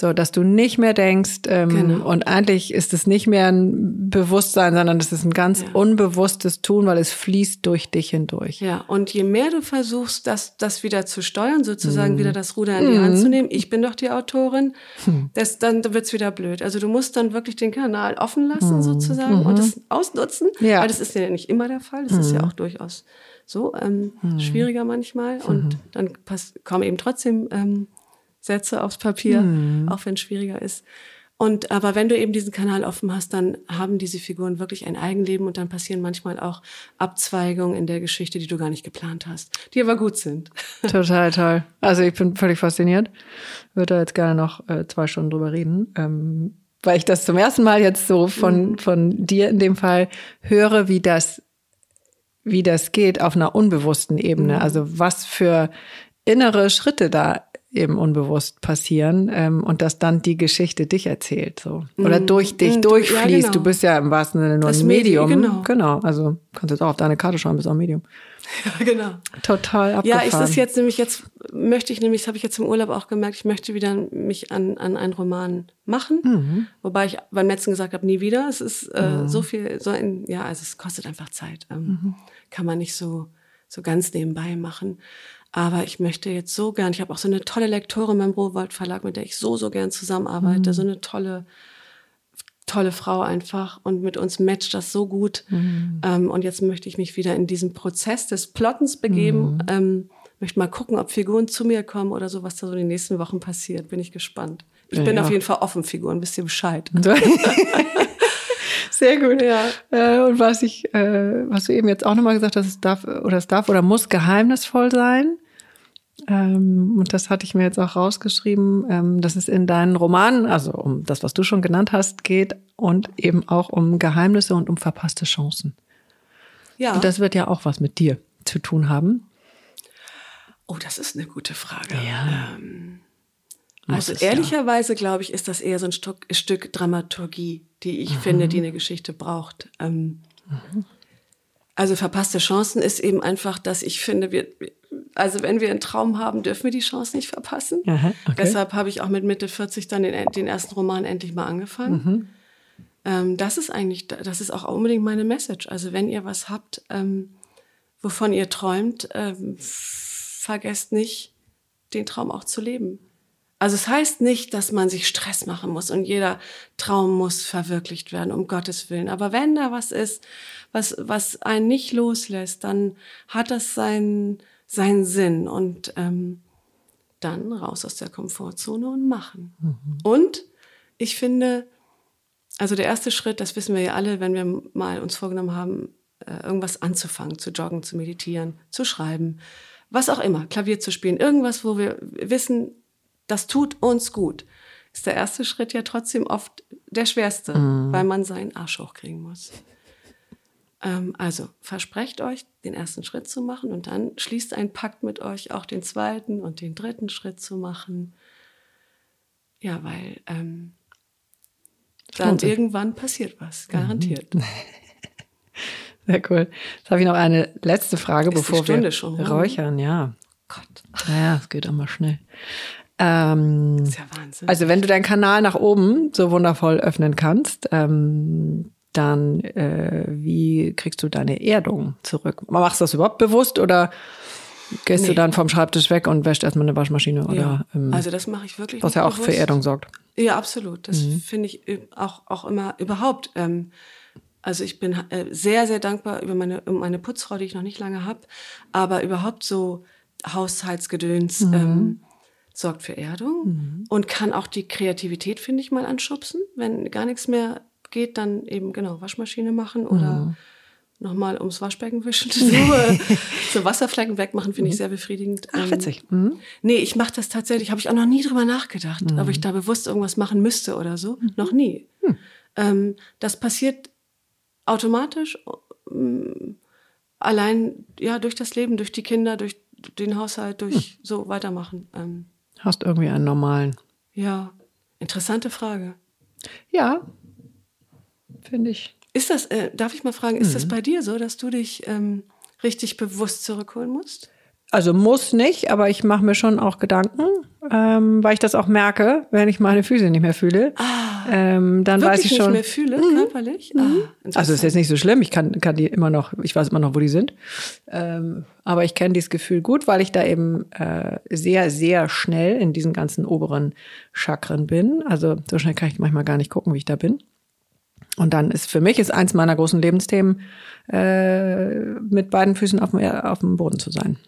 So, dass du nicht mehr denkst, ähm, Genau. und eigentlich ist es nicht mehr ein Bewusstsein, sondern es ist ein ganz Ja. unbewusstes Tun, weil es fließt durch dich hindurch. Ja, und je mehr du versuchst, das, das wieder zu steuern, sozusagen Mhm. wieder das Ruder in die Hand zu nehmen, ich bin doch die Autorin, das, dann wird's wieder blöd. Also du musst dann wirklich den Kanal offen lassen, sozusagen, und das ausnutzen, Mhm. Ja. weil das ist ja nicht immer der Fall, das ist ja auch durchaus so ähm, Mhm. schwieriger manchmal. Und dann pass, kommen eben trotzdem ähm, Sätze aufs Papier, Mhm. auch wenn es schwieriger ist. Und aber wenn du eben diesen Kanal offen hast, dann haben diese Figuren wirklich ein Eigenleben und dann passieren manchmal auch Abzweigungen in der Geschichte, die du gar nicht geplant hast, die aber gut sind. <laughs> Total toll. Also ich bin völlig fasziniert. Würde da jetzt gerne noch äh, zwei Stunden drüber reden. Ähm, weil ich das zum ersten Mal jetzt so von, mhm. von dir in dem Fall höre, wie das, wie das geht auf einer unbewussten Ebene. Mhm. Also was für innere Schritte da eben unbewusst passieren ähm, und dass dann die Geschichte dich erzählt so oder mm, durch dich mm, durchfließt. Ja, genau. Du bist ja im wahrsten Sinne nur das ein Medium. Medium. Genau. genau. Also kannst jetzt auch auf deine Karte schauen, bist auch ein Medium. <laughs> Ja, genau. Total abgefahren. Ja, ist das jetzt nämlich jetzt möchte ich nämlich, das habe ich jetzt im Urlaub auch gemerkt, ich möchte wieder mich an, an einen Roman machen, mhm. wobei ich beim letzten gesagt habe, nie wieder. Es ist äh, mhm. so viel, so ein, ja, also es kostet einfach Zeit. Ähm, mhm. Kann man nicht so so ganz nebenbei machen. Aber ich möchte jetzt so gern, ich habe auch so eine tolle Lektorin beim Rowold Verlag, mit der ich so, so gern zusammenarbeite, mhm. so eine tolle, tolle Frau einfach und mit uns matcht das so gut. Mhm. Ähm, und jetzt möchte ich mich wieder in diesen Prozess des Plottens begeben. Mhm. Ähm, möchte mal gucken, ob Figuren zu mir kommen oder so, was da so in den nächsten Wochen passiert. Bin ich gespannt. Ich bin ja. auf jeden Fall offen, Figuren, wisst ihr Bescheid. <laughs> <laughs> Sehr gut. Ja. Äh, und was ich, äh, was du eben jetzt auch nochmal gesagt hast, es darf oder es darf oder muss geheimnisvoll sein. Ähm, und das hatte ich mir jetzt auch rausgeschrieben, ähm, dass es in deinen Romanen, also um das, was du schon genannt hast, geht und eben auch um Geheimnisse und um verpasste Chancen. Ja. Und das wird ja auch was mit dir zu tun haben. Oh, das ist eine gute Frage. Ja. Ähm, also ehrlicherweise glaube ich, ist das eher so ein Stück, Stück Dramaturgie, die ich mhm. finde, die eine Geschichte braucht. Ähm, mhm. Also verpasste Chancen ist eben einfach, dass ich finde, wir, also wenn wir einen Traum haben, dürfen wir die Chance nicht verpassen. Aha, okay. Deshalb habe ich auch mit Mitte 40 dann den, den ersten Roman endlich mal angefangen. Mhm. Ähm, das ist eigentlich, das ist auch unbedingt meine Message. Also wenn ihr was habt, ähm, wovon ihr träumt, ähm, vergesst nicht, den Traum auch zu leben. Also es heißt nicht, dass man sich Stress machen muss und jeder Traum muss verwirklicht werden, um Gottes Willen. Aber wenn da was ist, was, was einen nicht loslässt, dann hat das seinen, seinen Sinn und ähm, dann raus aus der Komfortzone und machen. Mhm. Und ich finde, also der erste Schritt, das wissen wir ja alle, wenn wir mal uns vorgenommen haben, äh, irgendwas anzufangen, zu joggen, zu meditieren, zu schreiben, was auch immer, Klavier zu spielen, irgendwas, wo wir wissen, das tut uns gut, ist der erste Schritt ja trotzdem oft der schwerste, mhm. weil man seinen Arsch hochkriegen muss. Ähm, also versprecht euch, den ersten Schritt zu machen und dann schließt ein Pakt mit euch, auch den zweiten und den dritten Schritt zu machen. Ja, weil ähm, dann irgendwann passiert was, garantiert. Mhm. <laughs> Sehr cool. Jetzt habe ich noch eine letzte Frage, Ist bevor wir schon, räuchern. Ja. Gott. Naja, es geht immer schnell. Ähm, das ist ja Wahnsinn. Also wenn du deinen Kanal nach oben so wundervoll öffnen kannst, ähm, dann äh, wie kriegst du deine Erdung zurück? Machst du das überhaupt bewusst oder gehst nee. du dann vom Schreibtisch weg und wäschst erstmal eine Waschmaschine? Oder, ja. Ähm, also das mache ich wirklich. Was ja auch bewusst. für Erdung sorgt. Ja, absolut. Das mhm. finde ich auch, auch immer überhaupt. Ähm, also ich bin äh, sehr, sehr dankbar über meine, um meine Putzfrau, die ich noch nicht lange habe, aber überhaupt so Haushaltsgedöns. Mhm. Ähm, sorgt für Erdung mhm. und kann auch die Kreativität, finde ich, mal anschubsen. Wenn gar nichts mehr geht, dann eben genau Waschmaschine machen oder mhm. nochmal ums Waschbecken wischen. <laughs> So, äh, so Wasserflecken wegmachen, finde ich mhm. sehr befriedigend. Ach, ähm, witzig. Mhm. Nee, ich mache das tatsächlich, habe ich auch noch nie drüber nachgedacht, ob mhm. ich da bewusst irgendwas machen müsste oder so. Mhm. Noch nie. Hm. Ähm, das passiert automatisch, ähm, allein ja durch das Leben, durch die Kinder, durch den Haushalt, durch hm. so weitermachen. Ähm, Hast irgendwie einen normalen. Ja, interessante Frage. Ja, finde ich. Ist das, äh, darf ich mal fragen, ist mhm. das bei dir so, dass du dich ähm, richtig bewusst zurückholen musst? Also muss nicht, aber ich mache mir schon auch Gedanken, ähm, weil ich das auch merke, wenn ich meine Füße nicht mehr fühle. Ah, ähm, dann weiß ich schon. nicht mehr fühle, mhm. körperlich? Ah, mhm. also ist jetzt nicht so schlimm. Ich kann, kann die immer noch, ich weiß immer noch, wo die sind. Ähm, aber ich kenne dieses Gefühl gut, weil ich da eben äh, sehr, sehr schnell in diesen ganzen oberen Chakren bin. Also so schnell kann ich manchmal gar nicht gucken, wie ich da bin. Und dann ist für mich ist eins meiner großen Lebensthemen, äh, mit beiden Füßen auf dem, auf dem Boden zu sein.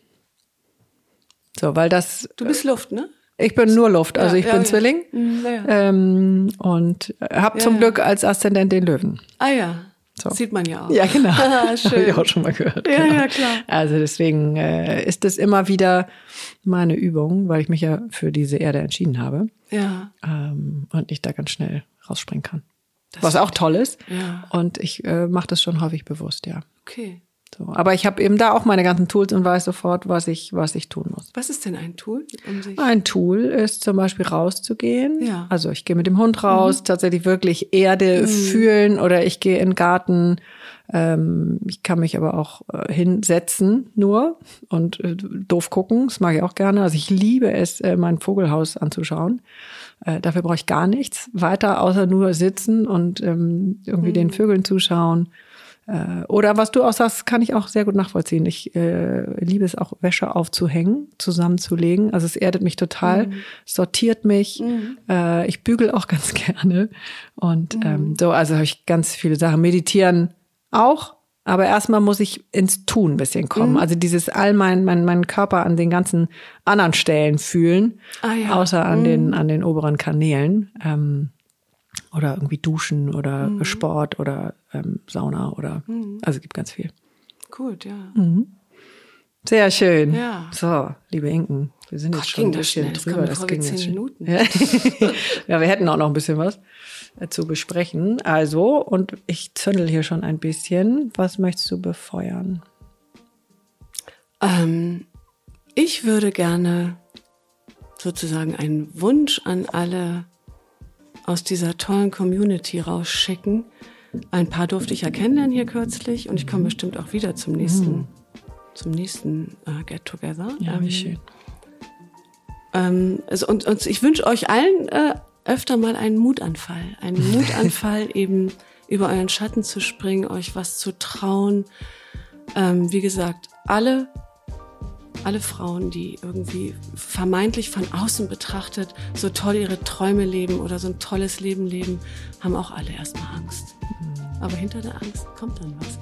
So, weil das. Du bist Luft, ne? Ich bin nur Luft, also ich ja, bin ja. Zwilling Mhm, ja, ähm, und habe zum. Glück als Aszendent den Löwen. Ah ja, So. sieht man ja auch. Ja, genau. <laughs> Habe ich auch schon mal gehört. Ja, genau. ja, klar. Also deswegen äh, ist das immer wieder meine Übung, weil ich mich ja für diese Erde entschieden habe Ja, ähm, und ich da ganz schnell rausspringen kann. Das Was auch toll ist. Ja. Und ich äh, mache das schon häufig bewusst, ja. okay. So. Aber ich habe eben da auch meine ganzen Tools und weiß sofort, was ich, was ich tun muss. Was ist denn ein Tool, um sich... Ein Tool ist zum Beispiel rauszugehen. Ja. Also ich gehe mit dem Hund raus, tatsächlich wirklich Erde fühlen oder ich gehe in den Garten. Ähm, ich kann mich aber auch äh, hinsetzen nur und äh, doof gucken. Das mag ich auch gerne. Also ich liebe es, äh, mein Vogelhaus anzuschauen. Äh, dafür brauche ich gar nichts weiter, außer nur sitzen und ähm, irgendwie den Vögeln zuschauen. Äh, Oder was du auch sagst, kann ich auch sehr gut nachvollziehen. Ich äh, liebe es auch, Wäsche aufzuhängen, zusammenzulegen. Also es erdet mich total, sortiert mich. Äh, ich bügel auch <laughs> ganz gerne. Und ähm, so, also habe ich ganz viele Sachen. Meditieren auch. Aber erstmal muss ich ins Tun ein bisschen kommen. Also dieses all mein, mein, mein Körper an den ganzen anderen Stellen fühlen, Ah ja. außer an den, an den oberen Kanälen. Ähm, oder irgendwie duschen oder Mhm. Sport oder ähm, Sauna oder also es gibt ganz viel. Gut, ja. Sehr schön. Ja. So, liebe Inken, wir sind Gott, jetzt schon ein das bisschen. Es drüber. Das ging jetzt. Minuten. Ja. <laughs> ja, wir hätten auch noch ein bisschen was äh, zu besprechen. Also, und ich zündel hier schon ein bisschen. Was möchtest du befeuern? Ähm, ich würde gerne sozusagen einen Wunsch an alle aus dieser tollen Community rausschicken. Ein paar durfte ich ja kennenlernen hier kürzlich und ich komme bestimmt auch wieder zum nächsten, zum nächsten äh, Get Together. Ja, wie Ähm, schön. Ähm, also und, und ich wünsche euch allen äh, öfter mal einen Mutanfall. Einen <laughs> Mutanfall, eben über euren Schatten zu springen, euch was zu trauen. Ähm, wie gesagt, alle, alle Frauen, die irgendwie vermeintlich von außen betrachtet so toll ihre Träume leben oder so ein tolles Leben leben, haben auch alle erstmal Angst. Aber hinter der Angst kommt dann was.